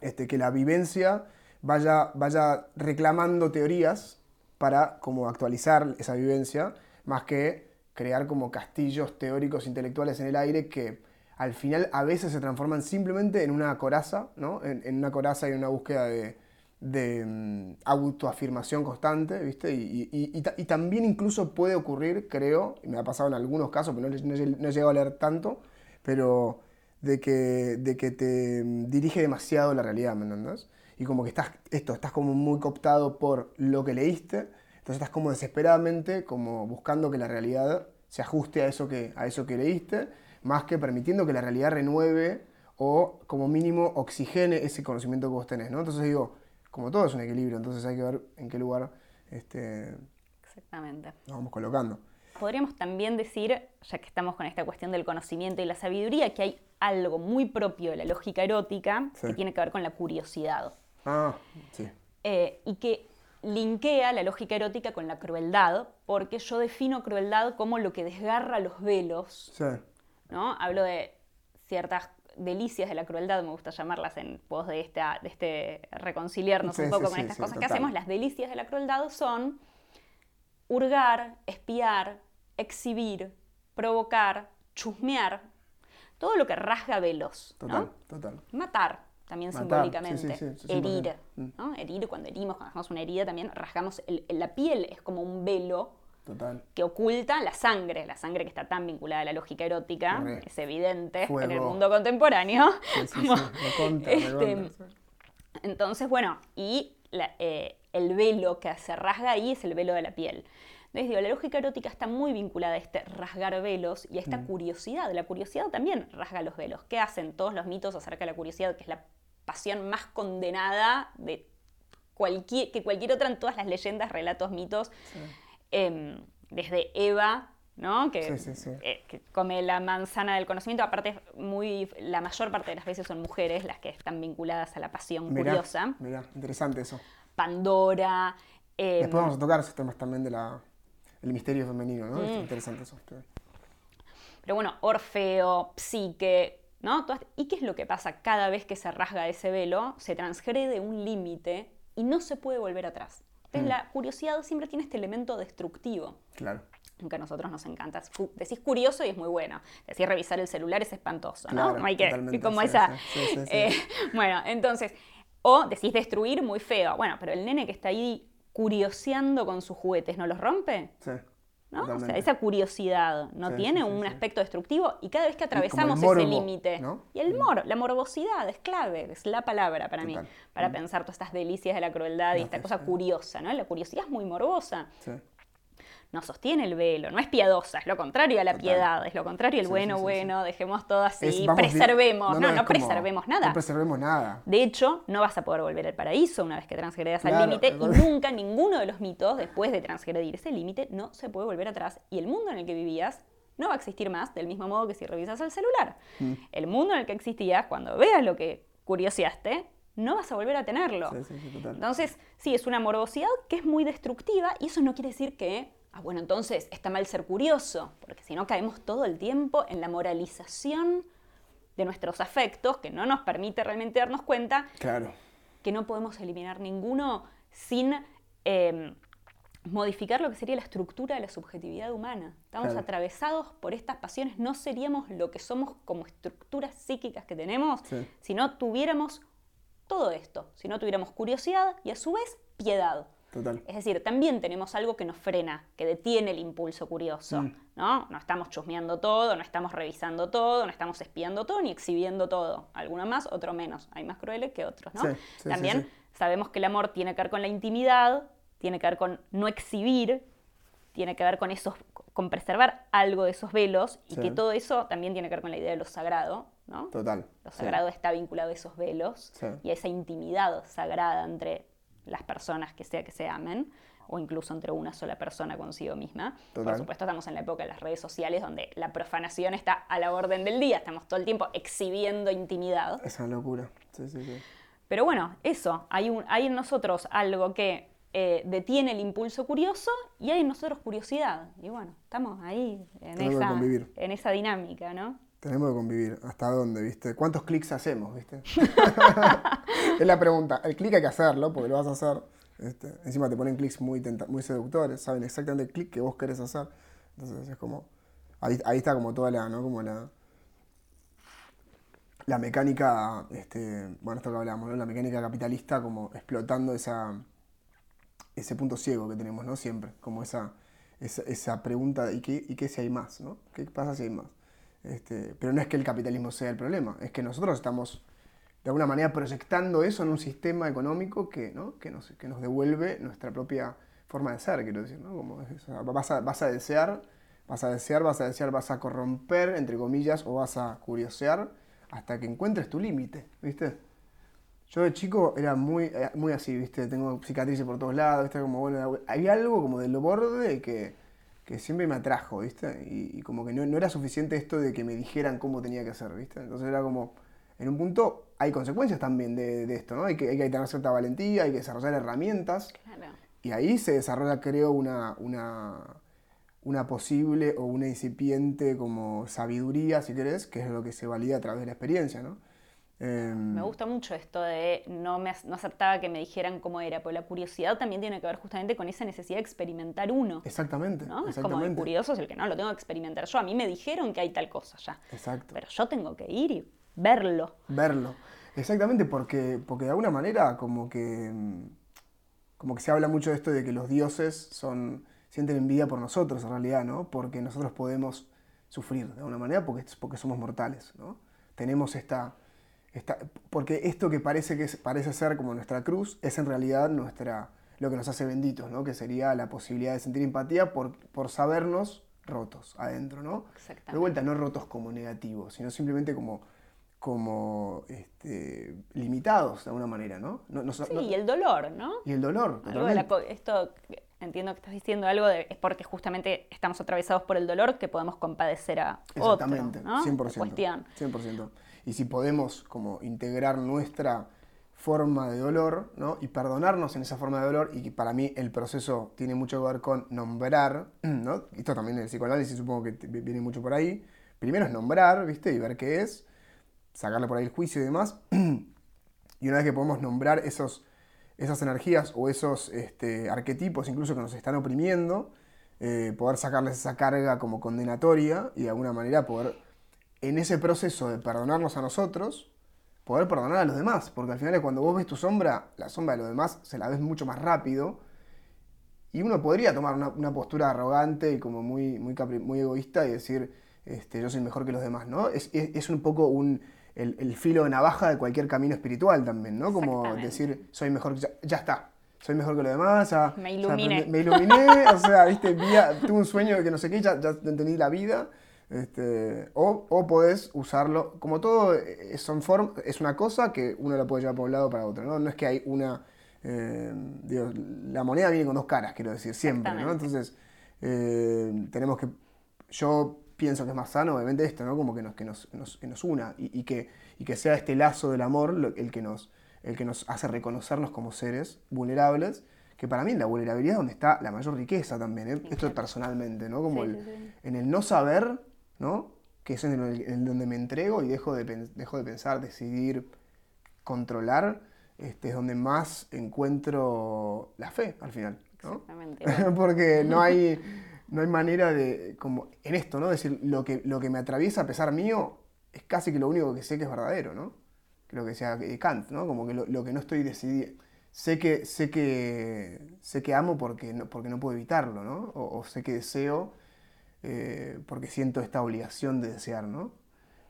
este, que la vivencia vaya, vaya reclamando teorías para como actualizar esa vivencia, más que crear como castillos teóricos intelectuales en el aire que al final a veces se transforman simplemente en una coraza, ¿no? en, una coraza y en una búsqueda de, de, mm, autoafirmación constante, ¿viste? Y, y- y ta- y también incluso puede ocurrir, creo, y me ha pasado en algunos casos, pero no, no no he llegado a leer tanto, pero de que, de que te mm, dirige demasiado la realidad, ¿me entendés? Y como que estás, esto, estás como muy cooptado por lo que leíste, entonces estás como desesperadamente como buscando que la realidad se ajuste a eso que, a eso que leíste, más que permitiendo que la realidad renueve o como mínimo oxigene ese conocimiento que vos tenés, ¿no? Entonces digo, como todo es un equilibrio, entonces hay que ver en qué lugar este, Exactamente. nos vamos colocando. Podríamos también decir, ya que estamos con esta cuestión del conocimiento y la sabiduría, que hay algo muy propio de la lógica erótica Sí. que tiene que ver con la curiosidad. Ah, sí. eh, y que linkea la lógica erótica con la crueldad, porque yo defino crueldad como lo que desgarra los velos, Sí. ¿no? Hablo de ciertas delicias de la crueldad, me gusta llamarlas en pos de, esta, de este reconciliarnos Sí, un poco sí, con estas cosas que hacemos. Las delicias de la crueldad son hurgar, espiar, exhibir, provocar, chusmear, todo lo que rasga velos, Total, ¿no? total. Matar, también Matar, simbólicamente. sí, sí, sí, sí, Herir, 100%. Mm. ¿no? Herir cuando herimos, cuando hacemos una herida también rasgamos el- la piel, es como un velo Total. que oculta la sangre, la sangre que está tan vinculada a la lógica erótica, es evidente en el mundo contemporáneo. Como, este, entonces, bueno, y la- eh, el velo que se rasga ahí es el velo de la piel. Entonces, digo, la lógica erótica está muy vinculada a este rasgar velos y a Mm. esta curiosidad. La curiosidad también rasga los velos. ¿Qué hacen todos los mitos acerca de la curiosidad, que es la pasión más condenada de cualquier, que cualquier otra en todas las leyendas, relatos, mitos? Em, desde Eva, ¿no? Que, Sí, sí, sí. eh, que come la manzana del conocimiento. Aparte, muy, la mayor parte de las veces son mujeres las que están vinculadas a la pasión Mirá, curiosa. mirá, interesante eso. Pandora. em, Después vamos a tocar esos temas también de la, el misterio femenino, ¿no? Mm. Es interesante eso. Pero bueno, Orfeo, Psique, ¿no? ¿Y qué es lo que pasa cada vez que se rasga ese velo? Se transgrede un límite y no se puede volver atrás. Entonces Mm. la curiosidad siempre tiene este elemento destructivo. Claro. aunque a nosotros nos encanta. Decís curioso y es muy bueno. Decís revisar el celular es espantoso, ¿no? Claro, no hay que, como sí, esa... sí, sí. eh, bueno, entonces, o decís destruir muy feo. Bueno, pero el nene que está ahí curioseando con sus juguetes, ¿no los rompe? Sí. ¿no? O sea, esa curiosidad no Sí, tiene sí, un sí. aspecto destructivo y cada vez que atravesamos morbo, ese límite. ¿no? Y el mor, la morbosidad es clave, es la palabra para mí, para Mm. pensar todas estas delicias de la crueldad y esta cosa curiosa, ¿no? La curiosidad es muy morbosa. No sostiene el velo, no es piadosa, es lo contrario a la Total. piedad, es lo contrario al Sí, bueno, sí, sí, bueno, dejemos todo así, Es- preservemos, no, no, preservemos nada. No preservemos nada. De hecho, no vas a poder volver al paraíso una vez que transgredas Claro, al límite y nunca ninguno de los mitos, después de transgredir ese límite, no se puede volver atrás y el mundo en el que vivías no va a existir más del mismo modo que si revisas el celular. Mm. El mundo en el que existías, cuando veas lo que curioseaste, no vas a volver a tenerlo. Sí, sí, sí, total. Entonces, sí, es una morbosidad que es muy destructiva y eso no quiere decir que, ah, bueno, entonces está mal ser curioso, porque si no caemos todo el tiempo en la moralización de nuestros afectos, que no nos permite realmente darnos cuenta Claro. que no podemos eliminar ninguno sin eh, modificar lo que sería la estructura de la subjetividad humana. Estamos Claro. atravesados por estas pasiones, no seríamos lo que somos como estructuras psíquicas que tenemos Sí. si no tuviéramos todo esto, si no tuviéramos curiosidad y a su vez piedad. Total. Es decir, también tenemos algo que nos frena, que detiene el impulso curioso, Mm. ¿no? No estamos chusmeando todo, no estamos revisando todo, no estamos espiando todo ni exhibiendo todo. Alguno más, otro menos. Hay más crueles que otros, ¿no? Sí, sí, sí, también sí. sabemos que el amor tiene que ver con la intimidad, tiene que ver con no exhibir, tiene que ver con esos, con preservar algo de esos velos y que todo eso también tiene que ver con la idea de lo sagrado, ¿no? Total. Lo sagrado está vinculado a esos velos y a esa intimidad sagrada entre las personas que sea que se amen, o incluso entre una sola persona consigo misma. Por Total. supuesto, estamos en la época de las redes sociales donde la profanación está a la orden del día, estamos todo el tiempo exhibiendo intimidad. Es una locura. Sí, sí, sí. Pero bueno, eso, hay, un, hay en nosotros algo que eh, detiene el impulso curioso y hay en nosotros curiosidad. Y bueno, estamos ahí en, esa, en esa dinámica, ¿no? Tenemos que convivir. ¿Hasta dónde, viste? ¿Cuántos clics hacemos, viste? es la pregunta. El clic hay que hacerlo, porque lo vas a hacer. este, encima te ponen clics muy, muy seductores, saben exactamente el clic que vos querés hacer. Entonces es como. Ahí, ahí está como toda la, ¿no? Como la. La mecánica, este, bueno, esto que hablamos, ¿no? La mecánica capitalista como explotando esa, ese punto ciego que tenemos, ¿no? Siempre, como esa, esa, esa pregunta, ¿y qué, ¿y qué si hay más, ¿no? ¿Qué pasa si hay más? Este, pero no es que el capitalismo sea el problema, es que nosotros estamos de alguna manera proyectando eso en un sistema económico que, ¿no? que, nos, que nos devuelve nuestra propia forma de ser, quiero decir, ¿no? Vas, a, vas a desear, vas a desear, vas a desear, vas a corromper, entre comillas, o vas a curiosear hasta que encuentres tu límite, ¿viste? Yo de chico era muy, eh, muy así, ¿viste? Tengo cicatrices por todos lados, ¿viste? Como, bueno, había algo como del borde que, que siempre me atrajo, ¿viste? Y, y como que no, no era suficiente esto de que me dijeran cómo tenía que hacer, ¿viste? Entonces era como, en un punto hay consecuencias también de, de esto, ¿no? Hay que, hay que tener cierta valentía, hay que desarrollar herramientas. Claro. Y ahí se desarrolla, creo, una, una, una posible o una incipiente como sabiduría, si querés, que es lo que se valida a través de la experiencia, ¿no? Em, Me gusta mucho esto de no, me, no aceptaba que me dijeran cómo era, porque la curiosidad también tiene que ver justamente con esa necesidad de experimentar uno. Exactamente, ¿no? Es como el curioso es el que no, lo tengo que experimentar yo. A mí me dijeron que hay tal cosa ya. Exacto. Pero yo tengo que ir y verlo. Verlo. Exactamente, porque, porque de alguna manera como que, mm, como que se habla mucho de esto de que los dioses son, sienten envidia por nosotros en realidad, ¿no? Porque nosotros podemos sufrir de alguna manera porque, porque somos mortales, ¿no? Tenemos esta, Porque esto que parece, que parece ser como nuestra cruz es en realidad nuestra, lo que nos hace benditos, ¿no? Que sería la posibilidad de sentir empatía por, por sabernos rotos adentro, ¿no? De vuelta, no rotos como negativos, sino simplemente como, como este, limitados de alguna manera, ¿no? No- no- Sí, no- y el dolor, ¿no? y el dolor, Algo de la esto, entiendo que estás diciendo algo, de, es porque justamente estamos atravesados por el dolor que podemos compadecer a otro, Exactamente, ¿no? 100%. Cuestión. 100%. Y si podemos como integrar nuestra forma de dolor, ¿no? Y perdonarnos en esa forma de dolor, y que para mí el proceso tiene mucho que ver con nombrar, ¿no? Esto también el psicoanálisis supongo que viene mucho por ahí. Primero es nombrar, ¿viste? Y ver qué es, sacarle por ahí el juicio y demás. Y una vez que podemos nombrar esos, esas energías o esos este, arquetipos incluso que nos están oprimiendo, eh, poder sacarles esa carga como condenatoria y de alguna manera poder, en ese proceso de perdonarnos a nosotros, poder perdonar a los demás. Porque al final cuando vos ves tu sombra, la sombra de los demás se la ves mucho más rápido. Y uno podría tomar una, postura arrogante y como muy, muy, muy egoísta y decir, este, yo soy mejor que los demás, ¿no? Es, es, un poco un, el, filo de navaja de cualquier camino espiritual también, ¿no? Como decir, soy mejor, ya, ya está, soy mejor que los demás, me iluminé. me, iluminé, o sea, viste, tuve un sueño de que no sé qué, ya, ya entendí la vida. Este, o, o, podés usarlo, como todo es, son form, es una cosa que uno la puede llevar por un lado para otro, ¿no? No es que hay una, eh, la moneda viene con dos caras, quiero decir, siempre, ¿no? Entonces, eh, tenemos que, yo pienso que es más sano, obviamente, esto, ¿no? Como que nos, que nos, nos, nos una y, y, que, y que sea este lazo del amor el que nos, el que nos hace reconocernos como seres vulnerables, que para mí en la vulnerabilidad es donde está la mayor riqueza también, ¿eh? esto personalmente, ¿no? Como en el no saber, ¿no? Que es en, el, donde me entrego y dejo de, dejo de pensar, decidir, controlar, este, es donde más encuentro la fe al final, ¿no? Porque no hay, no hay manera de, como en esto, ¿no? decir, lo que, lo que me atraviesa a pesar mío es casi que lo único que sé que es verdadero, ¿no? creo que sea Kant, ¿no? Como que lo, que no estoy decidiendo, sé que, sé que, sé que amo porque no, porque no puedo evitarlo, ¿no? O, sé que deseo eh, porque siento esta obligación de desear, ¿no?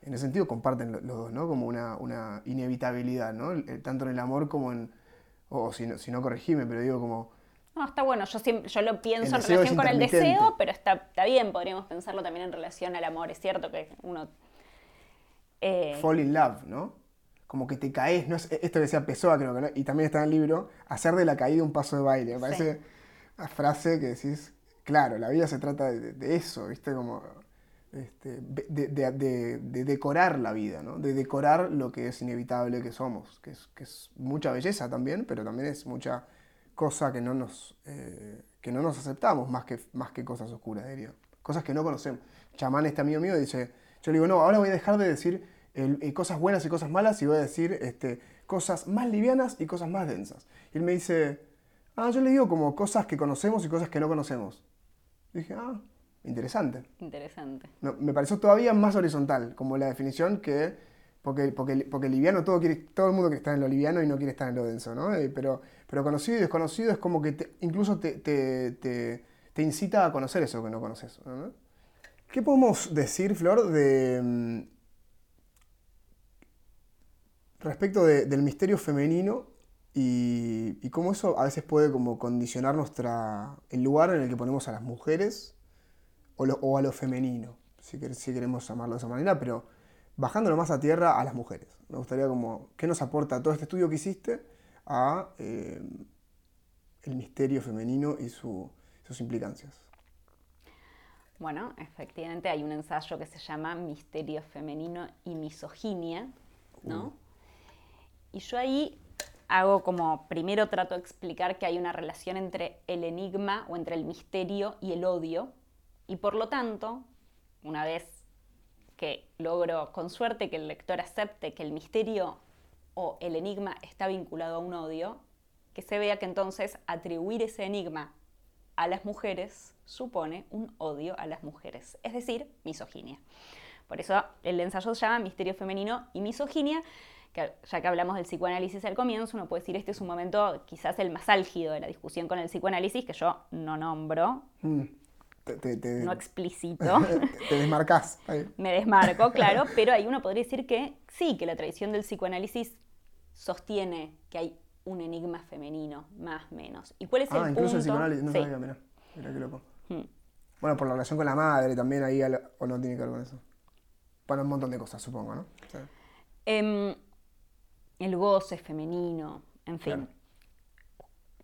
En ese sentido comparten los dos, ¿no? Como una, una inevitabilidad, ¿no? Tanto en el amor como en, o si no, si no corregime, pero digo como... No, está bueno, yo, siempre, yo lo pienso en relación con el deseo, pero está, está bien, podríamos pensarlo también en relación al amor, es cierto que uno... Eh... Fall in love, ¿no? como que te caes, no esto que decía Pessoa creo que, y también está en el libro, hacer de la caída un paso de baile. Me parece una frase que decís, claro, la vida se trata de, eso, ¿viste? Como este, de, decorar la vida, ¿no? De decorar lo que es inevitable que somos, que es, mucha belleza también, pero también es mucha cosa que no nos, eh, que no nos aceptamos más que, más que cosas oscuras. Cosas que no conocemos. Chamán, este amigo mío, dice, yo le digo, no, ahora voy a dejar de decir eh, cosas buenas y cosas malas y voy a decir este, cosas más livianas y cosas más densas. Y él me dice, ah, yo le digo como cosas que conocemos y cosas que no conocemos. Dije, ah, interesante. Interesante. me pareció todavía más horizontal, como la definición que, porque, porque, porque liviano, todo, quiere, todo el mundo quiere estar en lo liviano y no quiere estar en lo denso, ¿no? Eh, pero, pero conocido y desconocido es como que incluso te, te, te, te, incita a conocer eso que no conoces. ¿Qué podemos decir, Flor, de mm, respecto del misterio femenino y, cómo eso a veces puede como condicionar nuestra, el lugar en el que ponemos a las mujeres o, a lo femenino, si, si, queremos llamarlo de esa manera, pero bajándolo más a tierra a las mujeres. Me gustaría como, ¿qué nos aporta todo este estudio que hiciste a eh, el misterio femenino y sus implicancias? Bueno, efectivamente hay un ensayo que se llama Misterio Femenino y Misoginia, ¿no? Uh. Y yo ahí hago como, primero trato de explicar que hay una relación entre el enigma o entre el misterio y el odio. Y por lo tanto, una vez que logro con suerte que el lector acepte que el misterio o el enigma está vinculado a un odio, que se vea que entonces atribuir ese enigma a las mujeres supone un odio a las mujeres, es decir, misoginia. Por eso el ensayo se llama Misterio Femenino y Misoginia, ya que hablamos del psicoanálisis al comienzo, uno puede decir este es un momento quizás el más álgido de la discusión con el psicoanálisis, que yo no nombro, mm. no explicito. te desmarcas. Me desmarco, claro, pero ahí uno podría decir que sí, que la tradición del psicoanálisis sostiene que hay un enigma femenino, más o menos. ¿Y cuál es ah, el incluso el psicoanálisis, no sabía, mira, mira qué loco. Hmm. Bueno, por la relación con la madre también ahí, o no tiene que ver con eso. Bueno, un montón de cosas, supongo, ¿no? Em, el goce femenino, en fin.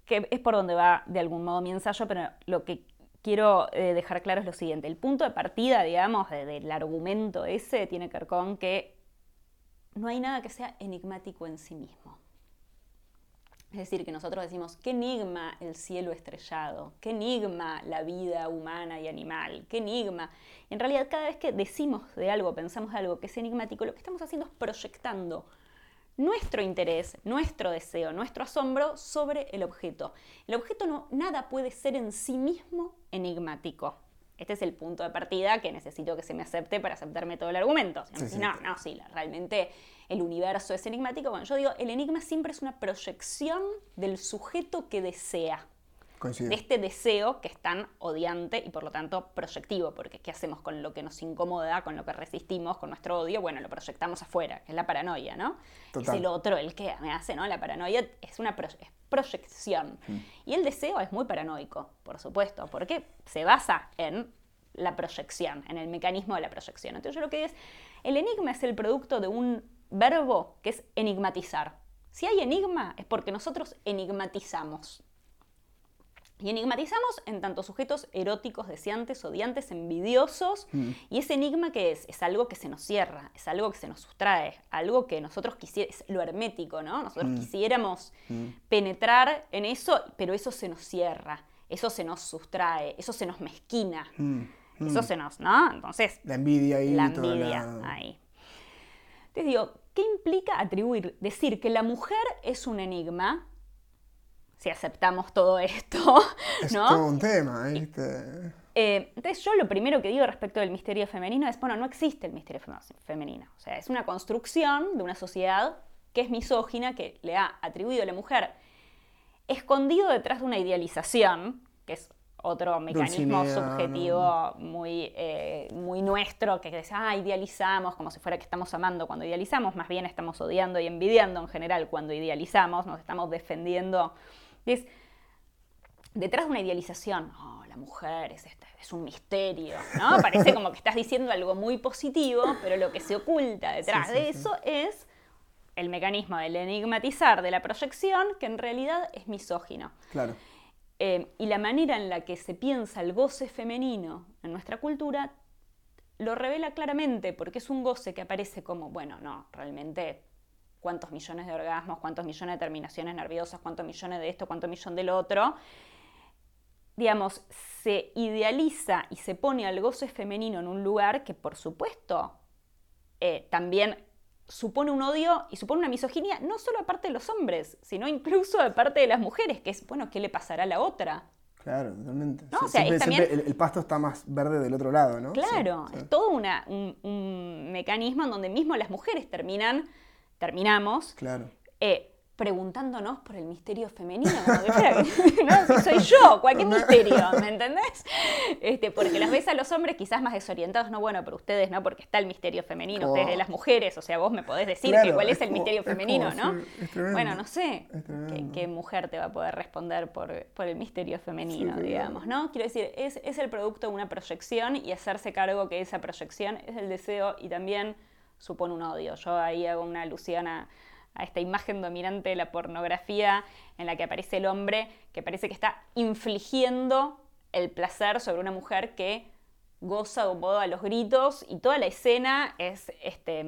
Que es por donde va de algún modo mi ensayo, pero lo que quiero eh, dejar claro es lo siguiente. El punto de partida, digamos, del argumento ese tiene que ver con que no hay nada que sea enigmático en sí mismo. Es decir, que nosotros decimos, qué enigma el cielo estrellado, qué enigma la vida humana y animal, qué enigma. en realidad, cada vez que decimos de algo, pensamos de algo que es enigmático, lo que estamos haciendo es proyectando nuestro interés, nuestro deseo, nuestro asombro sobre el objeto. El objeto no, nada puede ser en sí mismo enigmático. Este es el punto de partida que necesito que se me acepte para aceptarme todo el argumento. no, no, sí, realmente el universo es enigmático. Bueno, yo digo, el enigma siempre es una proyección del sujeto que desea de este deseo que es tan odiante y por lo tanto proyectivo, porque ¿qué hacemos con lo que nos incomoda, con lo que resistimos, con nuestro odio? Bueno, lo proyectamos afuera, que es la paranoia, ¿no? Es el otro el que me hace, ¿no? La paranoia es una proyección. Mm. Y el deseo es muy paranoico, por supuesto, porque se basa en la proyección, en el mecanismo de la proyección. Entonces yo lo que digo es, el enigma es el producto de un verbo que es enigmatizar. Si hay enigma es porque nosotros enigmatizamos. Y enigmatizamos en tanto sujetos eróticos, deseantes, odiantes, envidiosos. Mm. Y ese enigma que es, es algo que se nos cierra, es algo que se nos sustrae, algo que nosotros quisiéramos, lo hermético, ¿no? Nosotros mm. quisiéramos mm. penetrar en eso, pero eso se nos cierra, eso se nos sustrae, eso se nos mezquina, eso se nos, ¿no? Entonces... La envidia ahí. La envidia ahí. Te digo, ¿qué implica atribuir, decir que la mujer es un enigma? Si aceptamos todo esto, es todo un tema, ¿viste? Eh, entonces yo lo primero que digo respecto del misterio femenino es, bueno, no existe el misterio femenino. O sea, es una construcción de una sociedad que es misógina, que le ha atribuido a la mujer escondido detrás de una idealización, que es otro mecanismo subjetivo muy, eh, muy nuestro, que es, ah, idealizamos, como si fuera que estamos amando cuando idealizamos, más bien estamos odiando y envidiando en general cuando idealizamos, nos estamos defendiendo es detrás de una idealización, oh, la mujer es, es un misterio, ¿no? Parece como que estás diciendo algo muy positivo, pero lo que se oculta detrás de eso es el mecanismo del enigmatizar de la proyección, que en realidad es misógino. Claro. Eh, y la manera en la que se piensa el goce femenino en nuestra cultura lo revela claramente, porque es un goce que aparece como, bueno, no, realmente cuántos millones de orgasmos, cuántos millones de terminaciones nerviosas, cuántos millones de esto, cuántos millones del otro, digamos, se idealiza y se pone al goce femenino en un lugar que, por supuesto, eh, también supone un odio y supone una misoginia, no solo de parte de los hombres, sino incluso de parte de las mujeres, que es, bueno, ¿qué le pasará a la otra? Claro, totalmente. el, pasto está más verde del otro lado, ¿no? Claro, es todo un, mecanismo en donde mismo las mujeres terminan terminamos. Claro. Eh, preguntándonos por el misterio femenino. no, si soy yo, cualquier misterio, ¿me entendés? Este, porque las ves a los hombres quizás más desorientados, no, bueno, pero ustedes no, porque está el misterio femenino, ustedes las mujeres, o sea, vos me podés decir cuál es, el misterio femenino, ¿no? bueno, no sé qué, mujer te va a poder responder por, el misterio femenino, digamos, ¿no? Quiero decir, es, es el producto de una proyección y hacerse cargo que esa proyección es el deseo y también supone un odio. Yo ahí hago una alusión a, esta imagen dominante de la pornografía en la que aparece el hombre que parece que está infligiendo el placer sobre una mujer que goza de modo a los gritos y toda la escena es, este,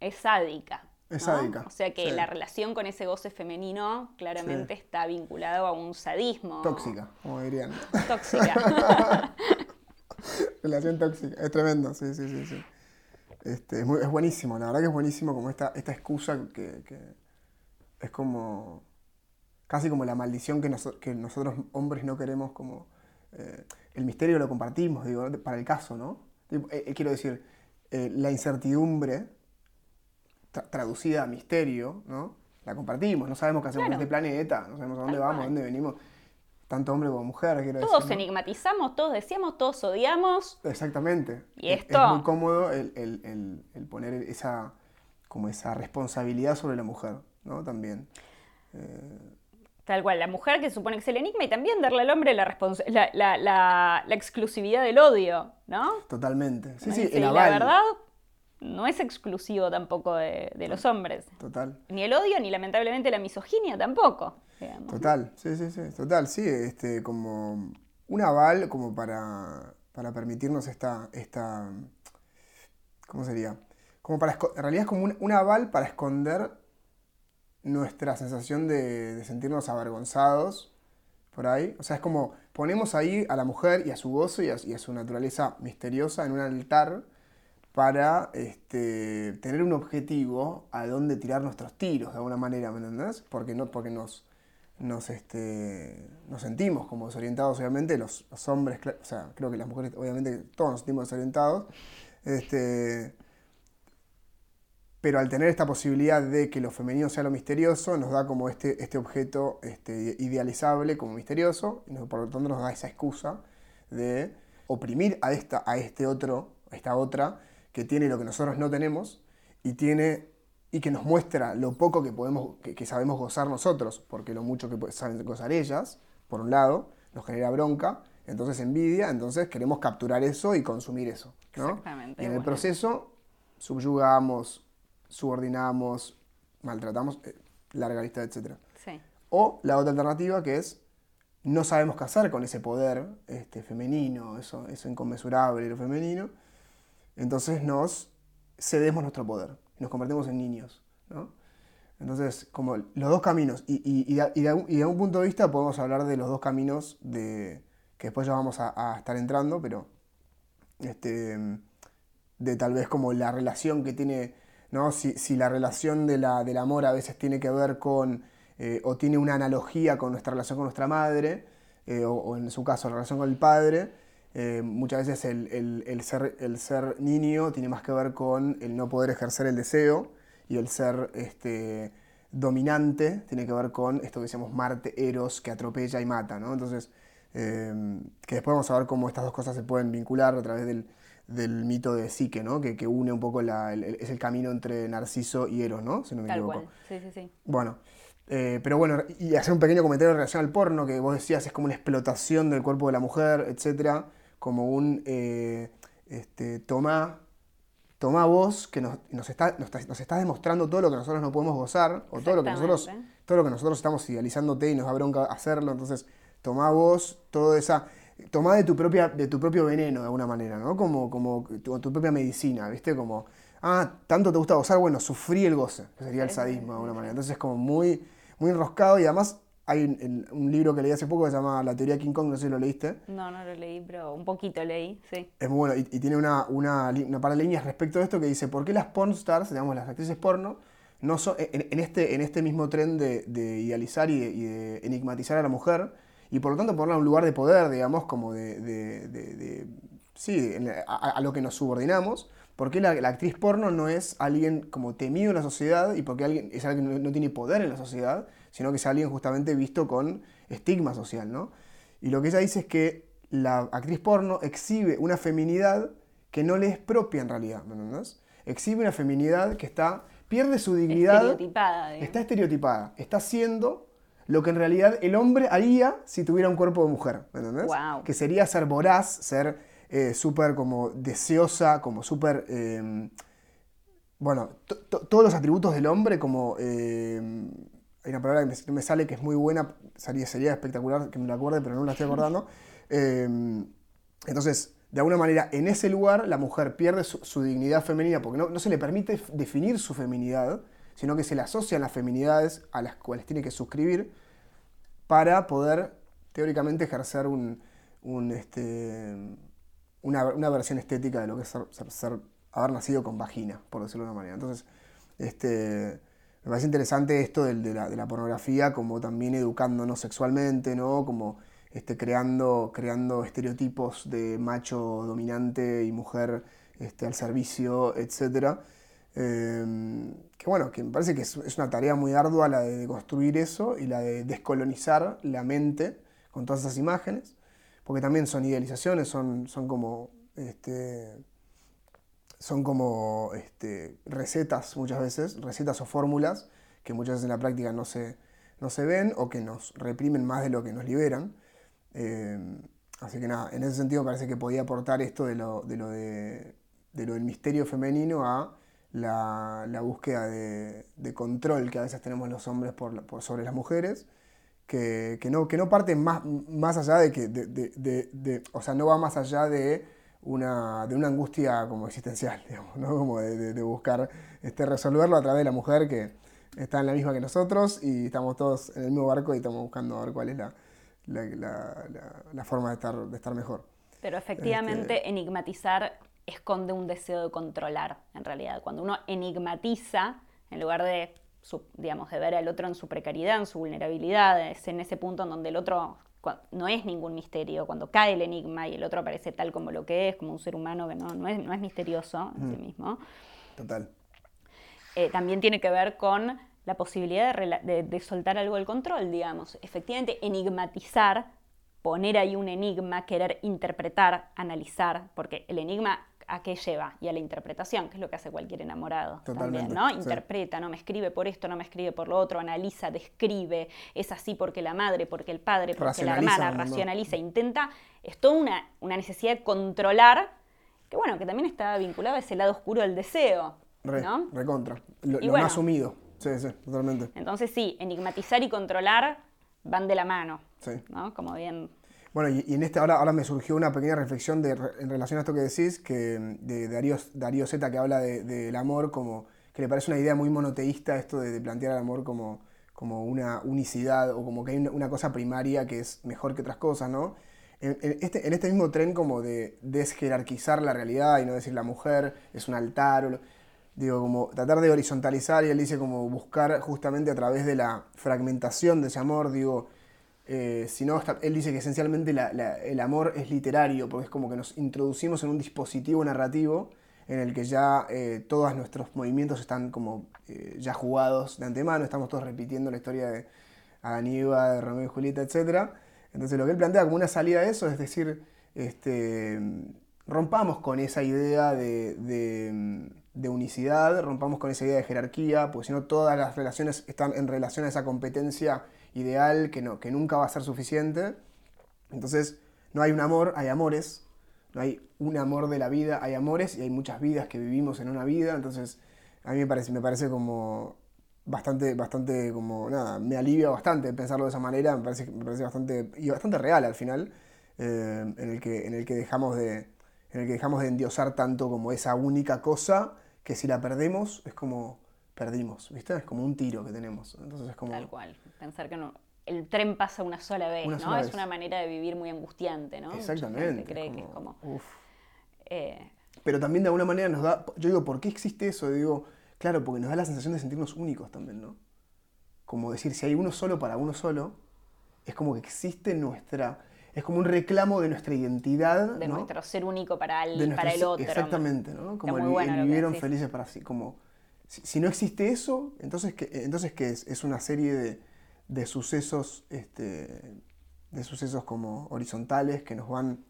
es sádica. Es sádica. O sea que la relación con ese goce femenino claramente está vinculado a un sadismo. Tóxica, como dirían. Tóxica. relación tóxica. Es tremendo, sí, sí, sí. sí. Este, es, buenísimo, la verdad que es buenísimo como esta, esta excusa que, es como casi como la maldición que, que nosotros hombres no queremos como... Eh, el misterio lo compartimos, digo, para el caso, ¿no? Eh, eh, quiero decir, la incertidumbre traducida a misterio, ¿no? La compartimos, no sabemos qué hacemos en este planeta, no sabemos a dónde vamos, a dónde venimos tanto hombre como mujer, quiero todos Todos enigmatizamos, todos decíamos, todos odiamos. Exactamente. Y esto... Es muy cómodo el, poner esa, como esa responsabilidad sobre la mujer, ¿no? También. Eh, Tal cual, la mujer que supone que es el enigma y también darle al hombre la, la, la, exclusividad del odio, ¿no? Totalmente. Sí, sí, la verdad no es exclusivo tampoco de, de los hombres. Total. Ni el odio, ni lamentablemente la misoginia tampoco. Total, sí, sí, sí, total, sí, este, como un aval como para, para permitirnos esta, esta, ¿cómo sería? Como para, en realidad es como un, aval para esconder nuestra sensación de, sentirnos avergonzados por ahí. O sea, es como ponemos ahí a la mujer y a su gozo y a, su naturaleza misteriosa en un altar para este, tener un objetivo a dónde tirar nuestros tiros, de alguna manera, ¿me entendés? Porque, no, porque nos, nos, este, nos sentimos como desorientados, obviamente, los, hombres, o sea, creo que las mujeres, obviamente, todos nos sentimos desorientados. Este, pero al tener esta posibilidad de que lo femenino sea lo misterioso, nos da como este, este objeto este, idealizable como misterioso, y por lo tanto nos da esa excusa de oprimir a, esta, a este otro, a esta otra, que tiene lo que nosotros no tenemos y tiene y que nos muestra lo poco que podemos que, sabemos gozar nosotros, porque lo mucho que saben gozar ellas, por un lado, nos genera bronca, entonces envidia, entonces queremos capturar eso y consumir eso. Exactamente. Y en el proceso subyugamos, subordinamos, maltratamos, eh, larga lista, etc. Sí. O la otra alternativa que es no sabemos qué hacer con ese poder este, femenino, eso, eso inconmensurable, lo femenino, entonces nos cedemos nuestro poder y nos convertimos en niños. Entonces, como los dos caminos, y, y, de, un punto de vista podemos hablar de los dos caminos de, que después ya vamos a, estar entrando, pero este, de tal vez como la relación que tiene ¿no? Si, la relación de la, del amor a veces tiene que ver con, eh, o tiene una analogía con nuestra relación con nuestra madre, eh, o, en su caso la relación con el padre, eh, muchas veces el, ser, el ser niño tiene más que ver con el no poder ejercer el deseo, y el ser este, dominante tiene que ver con esto que decíamos Marte, Eros, que atropella y mata, ¿no? Entonces, que después vamos a ver cómo estas dos cosas se pueden vincular a través del, del mito de Psique, ¿no? Que, que une un poco la, el, es el camino entre Narciso y Eros, ¿no? Si no me Tal equivoco. Cual. Sí, sí, sí. Bueno, eh, pero bueno, y hacer un pequeño comentario en relación al porno, que vos decías es como una explotación del cuerpo de la mujer, etcétera, como un eh, este, tomá, tomá vos que nos, nos, está, nos, estás demostrando todo lo que nosotros no podemos gozar, o todo lo que nosotros, todo lo que nosotros estamos idealizándote y nos da bronca hacerlo, entonces tomá vos toda esa tomá de tu, propia, de tu propio veneno de alguna manera, ¿no? Como, como tu, tu, propia medicina, ¿viste? Como, ah, tanto te gusta gozar, bueno, sufrí el goce, que sería el sadismo de alguna manera. Entonces es como muy, muy enroscado y además hay un, libro que leí hace poco que se llama La teoría King Kong, no sé si lo leíste. No, no lo leí, pero un poquito leí, sí. Es muy bueno y, tiene una, una, una par de líneas respecto a esto que dice, ¿por qué las porn stars, digamos, las actrices porno, no son, en, este, en este mismo tren de, de idealizar y de enigmatizar a la mujer, y por lo tanto ponerla en un lugar de poder, digamos, como de, sí, a, lo que nos subordinamos, porque la, la, actriz porno no es alguien como temido en la sociedad y porque alguien, es alguien que no, tiene poder en la sociedad, sino que es alguien justamente visto con estigma social, ¿no? Y lo que ella dice es que la actriz porno exhibe una feminidad que no le es propia en realidad, ¿me entiendes? Exhibe una feminidad que está, pierde su dignidad. Estereotipada. Está estereotipada. Está siendo lo que en realidad el hombre haría si tuviera un cuerpo de mujer, ¿me entendés? Que sería ser voraz, ser eh, súper como deseosa, como súper... Em, bueno, todos los atributos del hombre como... Em, hay una palabra que me, sale que es muy buena, sería, espectacular que me la acuerde, pero no la estoy acordando. Em, entonces, de alguna manera, en ese lugar la mujer pierde su, dignidad femenina porque no, no, se le permite definir su feminidad sino que se le asocian las feminidades a las cuales tiene que suscribir para poder teóricamente ejercer un, este, una, versión estética de lo que es ser, haber nacido con vagina, por decirlo de una manera. Entonces, este, me parece interesante esto de, la, pornografía como también educándonos sexualmente, ¿no? como este, creando, creando estereotipos de macho dominante y mujer este, al servicio, etcétera Em, que bueno, que me parece que es, una tarea muy ardua la de construir eso y la de descolonizar la mente con todas esas imágenes, porque también son idealizaciones, son, son como, este, son como este, recetas muchas veces, recetas o fórmulas que muchas veces en la práctica no se, no se ven o que nos reprimen más de lo que nos liberan. Em, así que nada, en ese sentido parece que podía aportar esto de lo, de lo, de, de del misterio femenino a la, búsqueda de, control que a veces tenemos los hombres por, sobre las mujeres, que, no, que no parte más, más allá de que, de, o sea, no va más allá de una, de una angustia como existencial, digamos, ¿no? como de, buscar este, resolverlo a través de la mujer que está en la misma que nosotros y estamos todos en el mismo barco y estamos buscando a ver cuál es la, la, forma de estar, de estar mejor. Pero efectivamente, este enigmatizar esconde un deseo de controlar, en realidad. Cuando uno enigmatiza, en lugar de, digamos, de ver al otro en su precariedad, en su vulnerabilidad, es en ese punto en donde el otro no es ningún misterio, cuando cae el enigma y el otro aparece tal como lo que es, como un ser humano que no, no, es, misterioso en sí mismo. Total. Eh, también tiene que ver con la posibilidad de, soltar algo del control, digamos. Efectivamente, enigmatizar, poner ahí un enigma, querer interpretar, analizar, porque el enigma a qué lleva y a la interpretación, que es lo que hace cualquier enamorado también, ¿no? Interpreta, no me escribe por esto, no me escribe por lo otro, analiza, describe, es así porque la madre, porque el padre, porque la hermana, racionaliza, intenta, es toda una, una, necesidad de controlar, que bueno, que también está vinculado a ese lado oscuro del deseo, ¿no? Recontra, lo, lo no asumido. Sí, sí, totalmente. Entonces sí, enigmatizar y controlar van de la mano. Sí. ¿no? Como bien. Bueno, y, en este ahora, ahora me surgió una pequeña reflexión de, en relación a esto que decís, que de Darío, Darío Zeta que habla del de, amor como que le parece una idea muy monoteísta esto de, plantear el amor como, como una unicidad o como que hay una, cosa primaria que es mejor que otras cosas, ¿no? En, este, en este mismo tren como de desjerarquizar la realidad y no decir la mujer es un altar digo, como tratar de horizontalizar y él dice como buscar justamente a través de la fragmentación de ese amor, digo, eh, si no, él dice que esencialmente el amor es literario, porque es como que nos introducimos en un dispositivo narrativo en el que ya eh, todos nuestros movimientos están como eh, ya jugados de antemano, estamos todos repitiendo la historia de Eva, de Romeo y Julieta, etc. Entonces lo que él plantea como una salida a eso es decir, este, rompamos con esa idea de de unicidad, rompamos con esa idea de jerarquía, porque si no todas las relaciones están en relación a esa competencia ideal que, no, que nunca va a ser suficiente. Entonces, no hay un amor, hay amores. No hay un amor de la vida, hay amores y hay muchas vidas que vivimos en una vida. Entonces, a mí me parece, me parece como bastante, bastante, como, nada, me alivia bastante pensarlo de esa manera. Me parece, me parece bastante, y bastante real al final, eh, en, el que, en, el que dejamos de, en el que dejamos de endiosar tanto como esa única cosa que si la perdemos es como perdimos, ¿viste? Es como un tiro que tenemos. Entonces es como... Tal cual. Pensar que no, el tren pasa una sola vez, ¿no? es una manera de vivir muy angustiante, ¿no? Exactamente. cree que es como... Eh, Pero también de alguna manera nos da... Yo digo, ¿por qué existe eso? Digo, claro, porque nos da la sensación de sentirnos únicos también, ¿no? Como decir, si hay uno solo para uno solo, es como que existe nuestra es como un reclamo de nuestra identidad. De nuestro ser único para el, para el otro. Exactamente, ¿no? Como el, vivieron felices para sí. Como, si, no existe eso, entonces ¿qué, entonces, ¿qué es? Es una serie de, sucesos, este, de sucesos como horizontales que nos van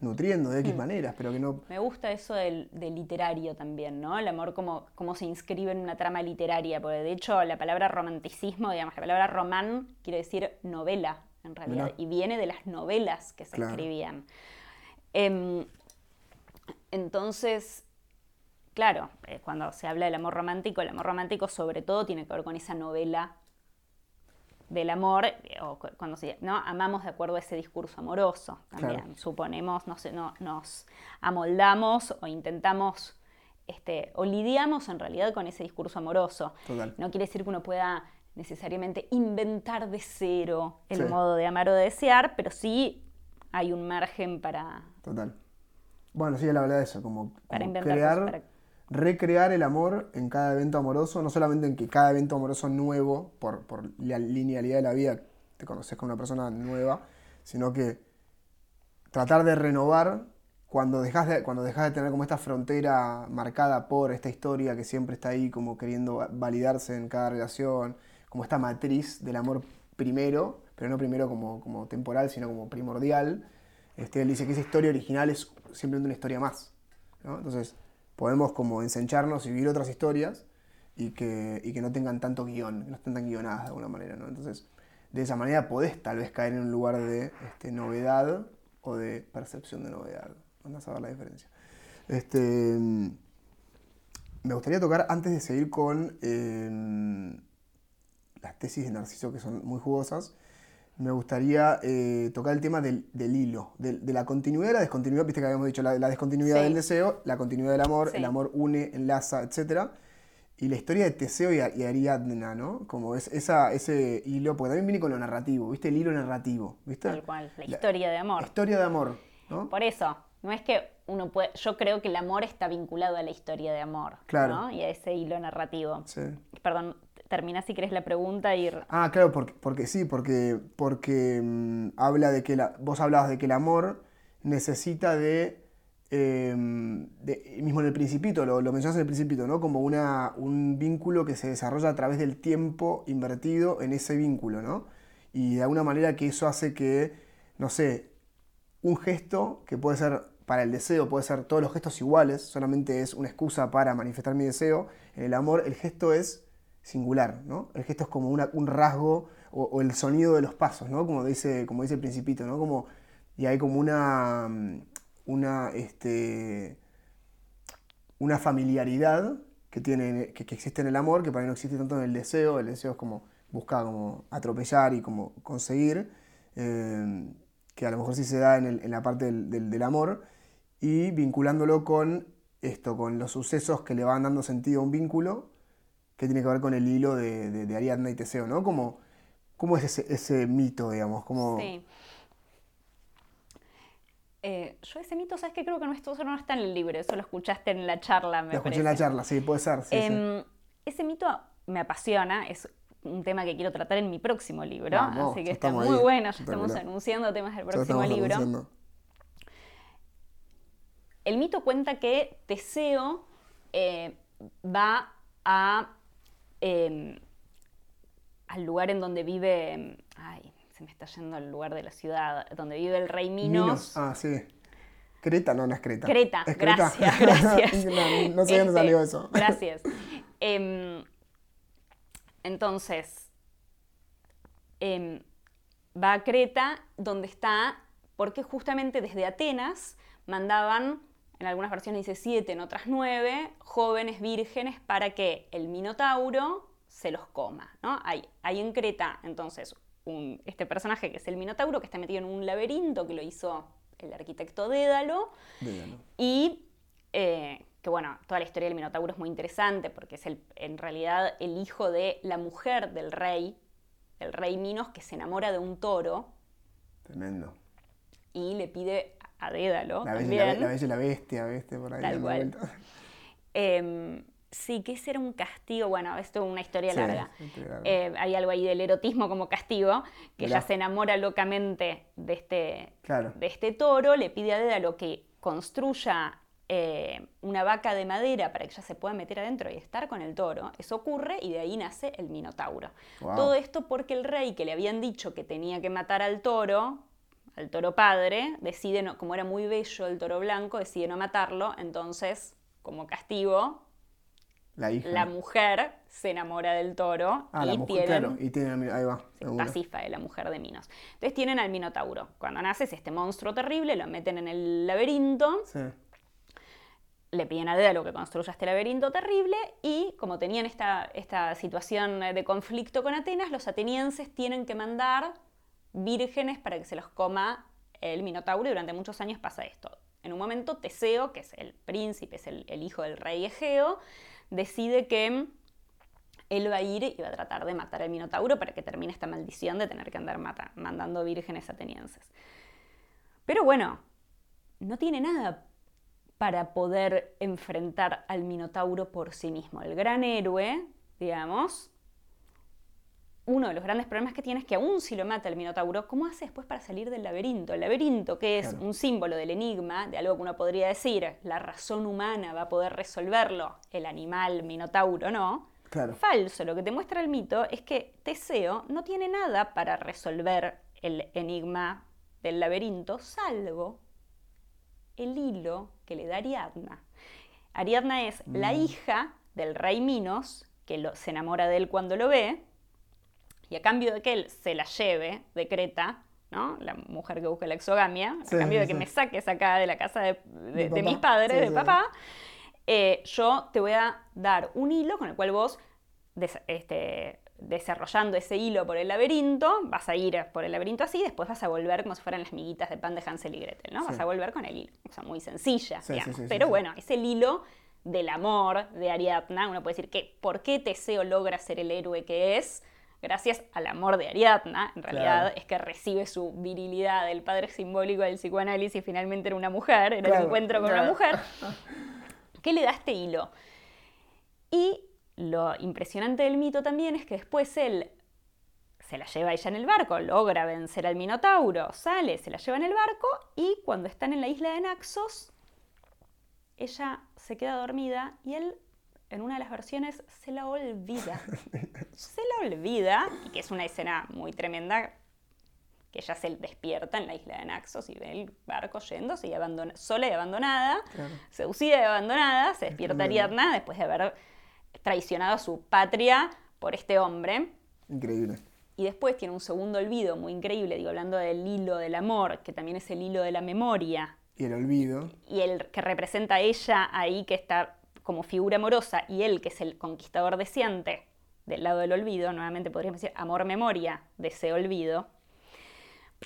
nutriendo de X hmm. maneras, pero que no... Me gusta eso del, literario también, ¿no? El amor como, como se inscribe en una trama literaria, porque de hecho la palabra romanticismo, digamos, la palabra román quiere decir novela, en realidad, y viene de las novelas que se escribían. Em, entonces, claro, eh, cuando se habla del amor romántico, el amor romántico sobre todo tiene que ver con esa novela del amor, eh, o cuando se, ¿no? amamos de acuerdo a ese discurso amoroso también. Suponemos, no sé, no, nos amoldamos o intentamos, este, o lidiamos en realidad con ese discurso amoroso. No quiere decir que uno pueda necesariamente inventar de cero el modo de amar o de desear, pero sí hay un margen para... Total. Bueno, sí, la verdad de eso, como, crear, recrear el amor en cada evento amoroso, no solamente en que cada evento amoroso nuevo, por, por la linealidad de la vida, te conoces con una persona nueva, sino que tratar de renovar cuando dejas de, cuando dejas de tener como esta frontera marcada por esta historia que siempre está ahí como queriendo validarse en cada relación, como esta matriz del amor primero, pero no primero como, como temporal, sino como primordial. Este, él dice que esa historia original es simplemente una historia más. Entonces, podemos como ensancharnos y vivir otras historias y que, y que no tengan tanto guion, que no estén tan guionadas de alguna manera. ¿no? Entonces, de esa manera podés tal vez caer en un lugar de este, novedad o de percepción de novedad. Vamos a ver la diferencia. Este, me gustaría tocar, antes de seguir con eh, las tesis de Narciso que son muy jugosas, me gustaría eh, tocar el tema del, hilo, de, la continuidad y la descontinuidad, viste que habíamos dicho, la, la descontinuidad del deseo, la continuidad del amor, el amor une, enlaza, etc. Y la historia de Teseo y, Ariadna, ¿no? Como es esa, ese hilo, porque también viene con lo narrativo, ¿viste? El hilo narrativo, ¿viste? Tal cual, la historia de amor. historia de amor, ¿no? Por eso, no es que uno puede, yo creo que el amor está vinculado a la historia de amor, Claro. ¿no? Y a ese hilo narrativo. Sí. Perdón, termina si querés la pregunta y... Ah, claro, porque, porque sí, porque, porque mm, habla de que la, vos hablabas de que el amor necesita de, de- mismo en el principito, lo, lo mencionas en el principito, ¿no? Como una, un vínculo que se desarrolla a través del tiempo invertido en ese vínculo, ¿no? Y de alguna manera que eso hace que, no sé, un gesto que puede ser para el deseo, puede ser todos los gestos iguales, solamente es una excusa para manifestar mi deseo. En el amor el gesto es singular, ¿no? El gesto es como un rasgo o, el sonido de los pasos, ¿no? Como dice, como dice el principito, ¿no? Como, y hay como una, mm, una, este, una familiaridad que, tiene, que, existe en el amor, que para mí no existe tanto en el deseo. El deseo es como buscar como atropellar y como conseguir, eh, que a lo mejor sí se da en, el- la parte del, del- del amor, y vinculándolo con esto, con los sucesos que le van dando sentido a un vínculo, que tiene que ver con el hilo de, de, de Ariadna y Teseo, ¿no? Como, ¿Cómo es ese, ese mito, digamos? Como, Sí. Eh, yo ese mito, ¿sabes qué? Creo que no, esto no está en el libro, eso lo escuchaste en la charla, me Lo escuché en la charla, sí, puede ser. sí, sí. Em, Ese mito me apasiona, es un tema que quiero tratar en mi próximo libro, Vamos, así que está muy ahí, bueno, ya estamos anunciando temas del próximo libro. anunciando. El mito cuenta que Teseo eh, va a, eh, al lugar en donde vive, em, ay, se me está yendo al lugar de la ciudad, donde vive el rey Minos. Minos. Ah, sí. Creta, no, no es Creta. Creta, ¿Es Creta? gracias, gracias. no, no sé de dónde Este, salió eso. Gracias. Em, entonces, em, va a Creta, donde está, porque justamente desde Atenas mandaban, en algunas versiones dice siete, en otras nueve, jóvenes vírgenes para que el Minotauro se los coma. ¿no? Hay, hay en Creta, entonces, un- este personaje que es el Minotauro, que está metido en un laberinto que lo hizo el arquitecto Dédalo. Dígalo. Y eh, que bueno, toda la historia del Minotauro es muy interesante porque es el, en realidad el hijo de la mujer del rey, del rey Minos, que se enamora de un toro Tremendo. y le pide a Dédalo La bella, también. la, la bella y la bestia, ¿viste? Por ahí. Tal cual. Em, sí, que ese era un castigo, bueno, esto es una historia Sí, larga. Eh, hay algo ahí del erotismo como castigo, que Mirá. ella se enamora locamente de este, Claro. de este toro, le pide a Dédalo que construya eh, una vaca de madera para que ella se pueda meter adentro y estar con el toro. Eso ocurre y de ahí nace el Minotauro. Wow. Todo esto porque el rey que le habían dicho que tenía que matar al toro, al toro padre, decide, no, como era muy bello el toro blanco, decide no matarlo, entonces, como castigo, La hija. la mujer se enamora del toro ah, y la mujer, tienen claro. Y tiene, ahí va. seguro. Pasifae, la mujer de Minos. Entonces tienen al Minotauro. Cuando nace es este monstruo terrible, lo meten en el laberinto, Sí. le piden a Dédalo que construya este laberinto terrible y como tenían esta, esta situación de conflicto con Atenas, los atenienses tienen que mandar vírgenes para que se los coma el Minotauro y durante muchos años pasa esto. En un momento Teseo, que es el príncipe, es el, hijo del rey Egeo, decide que él va a ir y va a tratar de matar al Minotauro para que termine esta maldición de tener que andar mata- mandando vírgenes atenienses. Pero bueno, no tiene nada para poder enfrentar al Minotauro por sí mismo. El gran héroe, digamos, uno de los grandes problemas que tiene es que aún si lo mata el Minotauro, ¿cómo hace después para salir del laberinto? El laberinto, que es Claro. un símbolo del enigma, de algo que uno podría decir, la razón humana va a poder resolverlo, el animal Minotauro no. Claro. Falso, lo que te muestra el mito es que Teseo no tiene nada para resolver el enigma del laberinto, salvo el hilo que le da Ariadna. Ariadna es la hija del rey Minos, que lo- se enamora de él cuando lo ve, y a cambio de que él se la lleve de Creta, ¿no? la mujer que busca la exogamia, Sí, a cambio de que sí. me saques acá de la casa de, de- De mis padres, Sí, de papá, eh, yo te voy a dar un hilo con el cual vos, des- este, desarrollando ese hilo por el laberinto, vas a ir por el laberinto así, después vas a volver como si fueran las miguitas de pan de Hansel y Gretel, ¿no? Vas a volver con el hilo. O sea, muy sencilla, digamos. Pero bueno, es el hilo del amor de Ariadna. Uno puede decir que, ¿por qué Teseo logra ser el héroe que es? Gracias al amor de Ariadna, en realidad es que recibe su virilidad, el padre simbólico del psicoanálisis finalmente era una mujer, era el encuentro con una mujer, que le da este hilo. Y lo impresionante del mito también es que después él se la lleva ella en el barco, logra vencer al Minotauro, sale, se la lleva en el barco y cuando están en la isla de Naxos, ella se queda dormida y él en una de las versiones se la olvida. se la olvida, y que es una escena muy tremenda, que ella se despierta en la isla de Naxos y ve el barco yéndose y abandona, sola y abandonada, seducida y abandonada, se despierta Ariadna después de haber traicionado a su patria por este hombre. Increíble. Y después tiene un segundo olvido muy increíble, digo, hablando del hilo del amor, que también es el hilo de la memoria. Y el olvido. Y el que representa a ella ahí, que está como figura amorosa, y él, que es el conquistador deseante, del lado del olvido, nuevamente podríamos decir amor-memoria, deseo-olvido.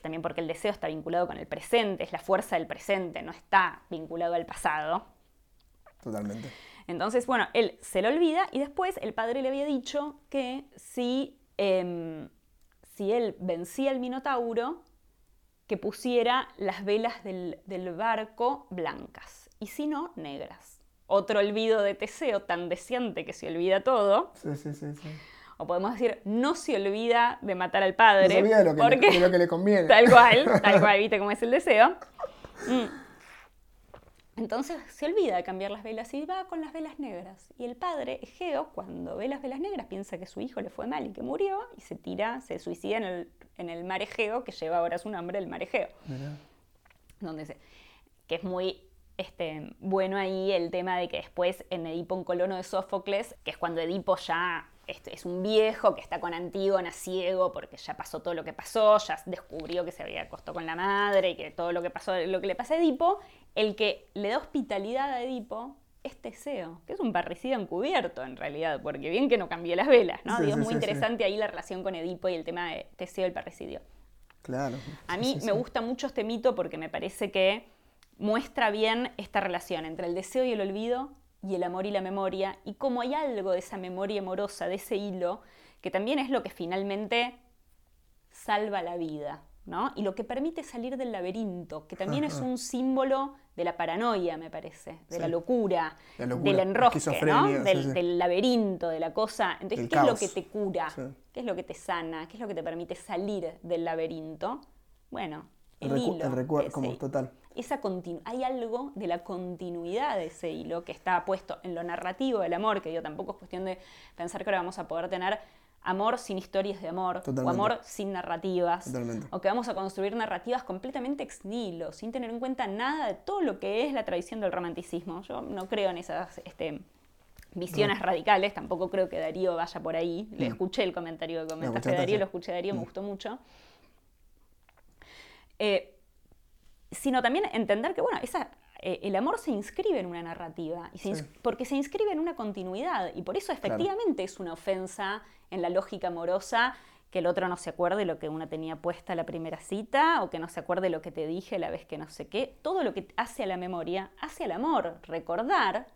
También porque el deseo está vinculado con el presente, es la fuerza del presente, no está vinculado al pasado. Totalmente. Entonces, bueno, él se lo olvida y después el padre le había dicho que si em, si él vencía al Minotauro, que pusiera las velas del, barco blancas y si no, negras. Otro olvido de Teseo, tan deseante que se olvida todo. Sí, sí, sí, O podemos decir, no se olvida de matar al padre. No se olvida de lo que, le, lo que le conviene. Tal cual, tal cual, viste cómo es el deseo. Mm. Entonces se olvida de cambiar las velas y va con las velas negras. Y el padre, Egeo, cuando ve las velas negras, piensa que su hijo le fue mal y que murió y se tira, se suicida en el, en el mar Egeo, que lleva ahora su nombre, el mar Egeo. Donde se, que es muy este, bueno ahí el tema de que después en Edipo en Colono de Sófocles, que es cuando Edipo ya este, es un viejo que está con Antígona ciego porque ya pasó todo lo que pasó, ya descubrió que se había acostado con la madre y que todo lo que pasó, lo que le pasa a Edipo, el que le da hospitalidad a Edipo es Teseo, que es un parricida encubierto en realidad, porque bien que no cambié las velas, ¿no? es muy interesante ahí la relación con Edipo y el tema de Teseo y el parricidio. Claro. A mí me gusta mucho este mito porque me parece que muestra bien esta relación entre el deseo y el olvido y el amor y la memoria, y cómo hay algo de esa memoria amorosa, de ese hilo, que también es lo que finalmente salva la vida, ¿no? Y lo que permite salir del laberinto, que también es un símbolo de la paranoia, me parece, de la, locura, del enrosque, ¿no? Del, laberinto, de la cosa. Entonces, ¿qué es lo que te cura? ¿Qué es lo que te sana? ¿Qué es lo que te permite salir del laberinto? Bueno, el, hilo. El recuerdo, como total. Esa hay algo de la continuidad de ese hilo que está puesto en lo narrativo del amor, que yo tampoco es cuestión de pensar que ahora vamos a poder tener amor sin historias de amor, o amor sin narrativas, o que vamos a construir narrativas completamente ex nihilo, sin tener en cuenta nada de todo lo que es la tradición del romanticismo. Yo no creo en esas este, visiones radicales, tampoco creo que Darío vaya por ahí. Le mm. escuché el comentario que comentaste de Darío, lo escuché de Darío, me mm. gustó mucho. Eh, sino también entender que, bueno, esa eh, el amor se inscribe en una narrativa, y porque se inscribe en una continuidad, y por eso efectivamente es una ofensa en la lógica amorosa que el otro no se acuerde lo que una tenía puesta la primera cita, o que no se acuerde lo que te dije la vez que no sé qué. Todo lo que hace a la memoria, hace al amor. Recordar,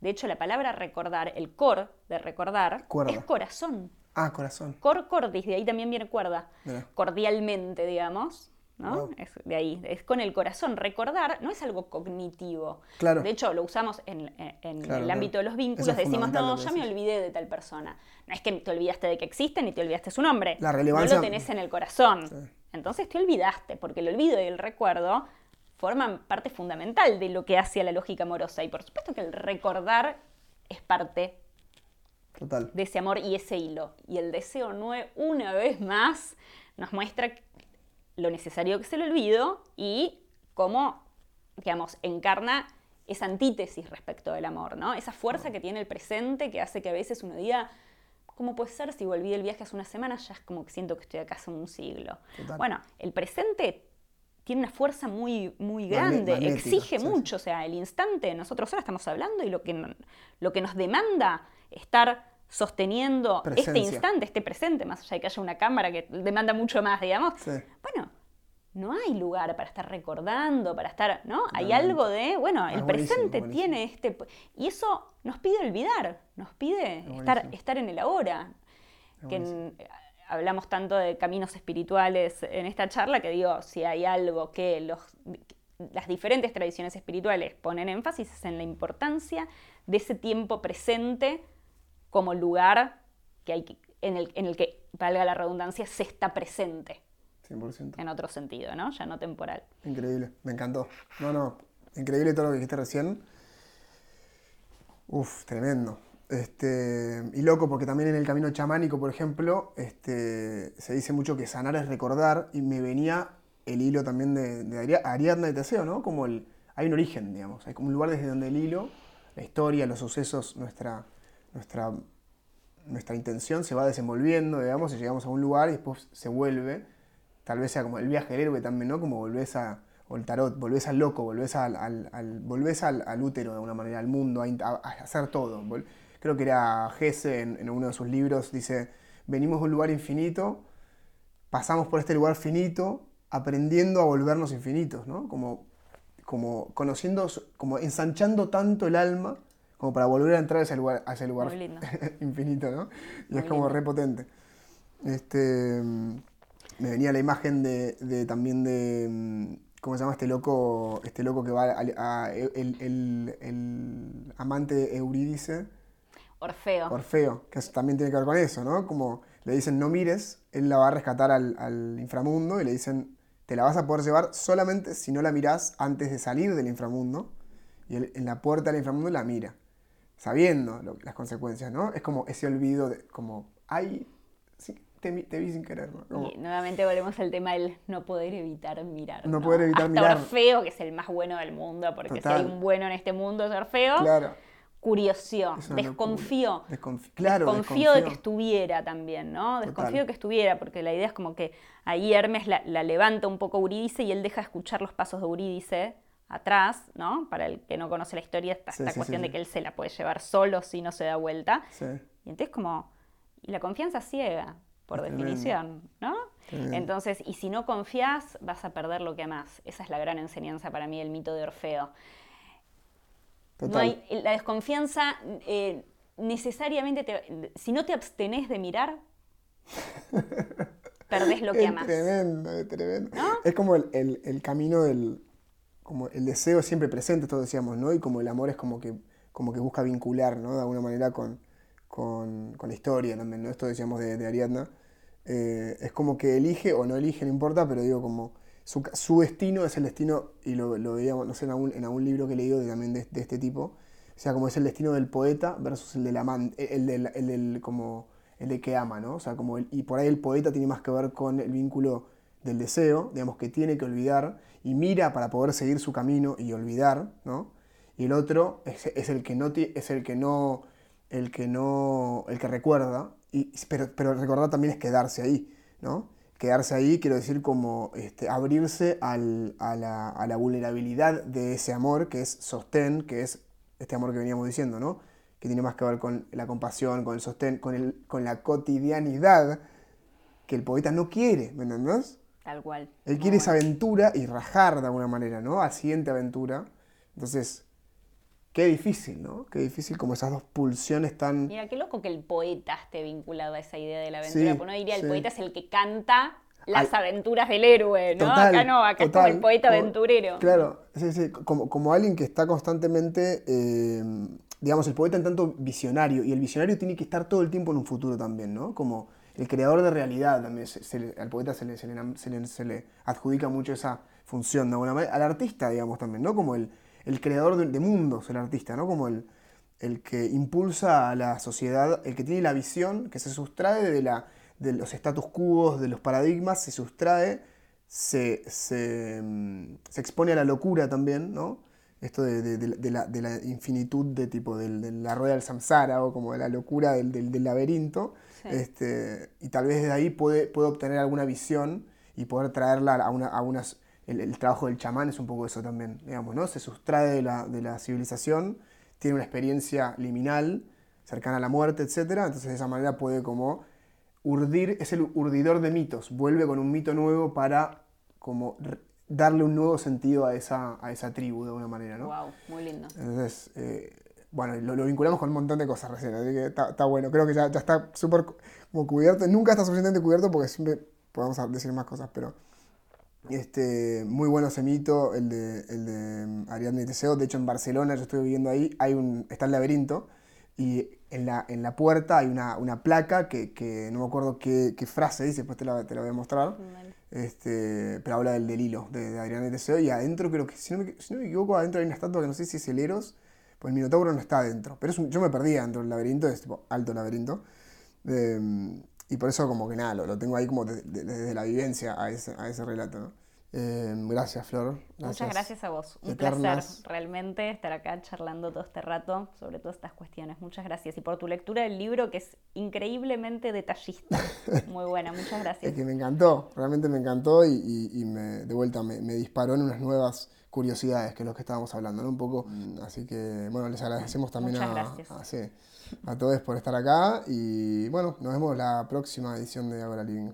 de hecho la palabra recordar, el cor de recordar, es corazón. Ah, corazón. Cor cordis, de ahí también viene cuerda. Cordialmente, digamos. ¿No? Es de ahí, es con el corazón. Recordar no es algo cognitivo. Claro. De hecho, lo usamos en, el ámbito de los vínculos. Decimos, no, ya me olvidé de tal persona. No es que te olvidaste de que existe ni te olvidaste su nombre. La relevancia... No lo tenés en el corazón. Entonces te olvidaste, porque el olvido y el recuerdo forman parte fundamental de lo que hace a la lógica amorosa. Y por supuesto que el recordar es parte Total. de ese amor y ese hilo. Y el deseo, una vez más, nos muestra lo necesario que se le olvido y cómo, digamos, encarna esa antítesis respecto del amor, ¿no? Esa fuerza que tiene el presente que hace que a veces uno diga, ¿cómo puede ser si volví del viaje hace una semana? Ya es como que siento que estoy acá hace un siglo. Bueno, el presente tiene una fuerza muy, muy grande, exige mucho, o sea, el instante, nosotros ahora estamos hablando y lo que, lo que nos demanda estar sosteniendo este instante, este presente, más allá de que haya una cámara que demanda mucho más, digamos. Bueno, no hay lugar para estar recordando, para estar, ¿no? Hay algo de, bueno, el presente tiene este... Y eso nos pide olvidar, nos pide estar, estar en el ahora. Que hablamos tanto de caminos espirituales en esta charla que digo, si hay algo que los, las diferentes tradiciones espirituales ponen énfasis es en la importancia de ese tiempo presente como lugar que hay, en, el, en el que, valga la redundancia, se está presente. 100%. En otro sentido, ¿no? Ya no temporal. Increíble, me encantó. No, no, increíble todo lo que dijiste recién. Uf, tremendo. Este, y loco, porque también en el camino chamánico, por ejemplo, este, se dice mucho que sanar es recordar, y me venía el hilo también de, Ariadna y Teseo, ¿no? Como el, hay un origen, digamos, hay como un lugar desde donde el hilo, la historia, los sucesos, nuestra, nuestra, nuestra intención se va desenvolviendo, digamos, y llegamos a un lugar y después se vuelve, tal vez sea como el viaje del héroe también, ¿no? Como volvés a, tarot, volvés al loco, volvés al, al, al, útero de alguna manera, al mundo, a, hacer todo. Creo que era Gese en, uno de sus libros, dice, venimos de un lugar infinito, pasamos por este lugar finito, aprendiendo a volvernos infinitos, ¿no? Como, como conociendo, como ensanchando tanto el alma como para volver a entrar a ese lugar, a ese lugar infinito, ¿no? Y es como repotente. Este, me venía la imagen de, también de, ¿cómo se llama este loco? Este loco que va a, el, el, amante de Eurídice Orfeo. Orfeo, que también tiene que ver con eso, ¿no? Como le dicen no mires, él la va a rescatar al, inframundo y le dicen te la vas a poder llevar solamente si no la mirás antes de salir del inframundo. Y él en la puerta del inframundo la mira, sabiendo las consecuencias, ¿no? Es como ese olvido de, como, ay, te, vi sin querer, ¿no? Y nuevamente volvemos al tema del no poder evitar mirar. No, poder evitar Hasta mirar. Orfeo, que es el más bueno del mundo, porque si hay un bueno en este mundo es Orfeo. Claro curiosió, desconfió. claro, desconfió de que estuviera también, ¿no? Desconfió de que estuviera, porque la idea es como que ahí Hermes la, levanta un poco Eurídice y él deja escuchar los pasos de Eurídice atrás, ¿no? Para el que no conoce la historia, está esta cuestión de que él se la puede llevar solo si no se da vuelta. Y entonces como, y la confianza ciega, por definición, ¿no? Entonces, y si no confías, vas a perder lo que amas. Esa es la gran enseñanza para mí del mito de Orfeo. No hay, la desconfianza eh, necesariamente, si no te abstenés de mirar, perdés lo que es amas. Tremendo, es tremendo. Es como el, camino del, como el deseo siempre presente, todos decíamos, ¿no? Y como el amor es como que, como que busca vincular, ¿no? De alguna manera con, con, la historia ¿no? Esto decíamos de, Ariadna. Eh, es como que elige o no elige, no importa, pero digo como su, destino es el destino, y lo, veíamos, no sé, en algún, en algún, libro que he leído también de, este tipo, o sea, como es el destino del poeta versus el del amante, el del, el como, el de que ama, ¿no? O sea, como y por ahí el poeta tiene más que ver con el vínculo del deseo, digamos, que tiene que olvidar y mira para poder seguir su camino y olvidar, ¿no? Y el otro es, el que no es el que no el que no el que recuerda y, pero, pero recordar también es quedarse ahí, ¿no? quedarse ahí, quiero decir, como este, abrirse a, la, vulnerabilidad de ese amor que es sostén, que es este amor que veníamos diciendo, ¿no? Que tiene más que ver con la compasión, con el sostén, con, el, con la cotidianidad que el poeta no quiere, ¿me entendés? Tal cual. Él quiere esa aventura y rajar de alguna manera, ¿no? A siguiente aventura. Entonces, Qué difícil, ¿no? Qué difícil como esas dos pulsiones tan... Mira, qué loco que el poeta esté vinculado a esa idea de la aventura. Porque uno diría, el poeta es el que canta las aventuras del héroe, ¿no? acá no, acá es como el poeta aventurero. Claro, sí, sí, como, como alguien que está constantemente, eh, digamos, el poeta en tanto visionario, y el visionario tiene que estar todo el tiempo en un futuro también, ¿no? Como el creador de realidad también, al poeta se le, se, se adjudica mucho esa función de alguna manera, al artista, digamos, también, ¿no? Como el el creador de, mundos, el artista, ¿no? Como el, el, que impulsa a la sociedad, el que tiene la visión, que se sustrae de, la, de los status quo, de los paradigmas, se sustrae, se, se, mm, expone a la locura también, ¿no? Esto de, de, la, de, la, infinitud de tipo de, la rueda del samsara o como de la locura del, laberinto. Este, y tal vez de ahí puede, puede obtener alguna visión y poder traerla a, una, a unas el, trabajo del chamán es un poco eso también, digamos, ¿no? Se sustrae de la, civilización, tiene una experiencia liminal, cercana a la muerte, etc. Entonces de esa manera puede como urdir, es el urdidor de mitos, vuelve con un mito nuevo para como darle un nuevo sentido a esa, a esa tribu de alguna manera, ¿no? Wow, muy lindo. Entonces, eh, bueno, lo, lo, vinculamos con un montón de cosas recién, así que está, está bueno. Creo que ya, ya está súper como cubierto. Nunca está suficientemente cubierto porque siempre podemos decir más cosas, pero este, muy bueno ese mito, el de, el de mm, Ariadne y Teseo. De hecho, en Barcelona, yo estoy viviendo ahí, hay un, está el laberinto y en la, en la puerta hay una, una placa que, que, no me acuerdo qué, qué frase dice, después te la, te la voy a mostrar. Este, pero habla del, del hilo de, de Ariadne y Teseo. Y adentro, creo que, si no, me, si no me equivoco, adentro hay una estatua que no sé si es el Eros, pues el Minotauro no está adentro. Pero es un, yo me perdí dentro del laberinto, es tipo alto laberinto. Eh, y por eso como que nada, lo, lo tengo ahí como desde de, de la vivencia a ese, a ese relato, ¿no? Eh, gracias, Flor. Gracias. Muchas gracias a vos. Un Eternas. placer realmente estar acá charlando todo este rato sobre todas estas cuestiones. Muchas gracias. Y por tu lectura del libro, que es increíblemente detallista. Muy buena, muchas gracias. es que me encantó, realmente me encantó y, y, y me, de vuelta me, me, disparó en unas nuevas curiosidades, que es lo que estábamos hablando, ¿no? Un poco. Mm. Así que, bueno, les agradecemos también a, a, sí, a todos por estar acá y, bueno, nos vemos la próxima edición de Agora Living.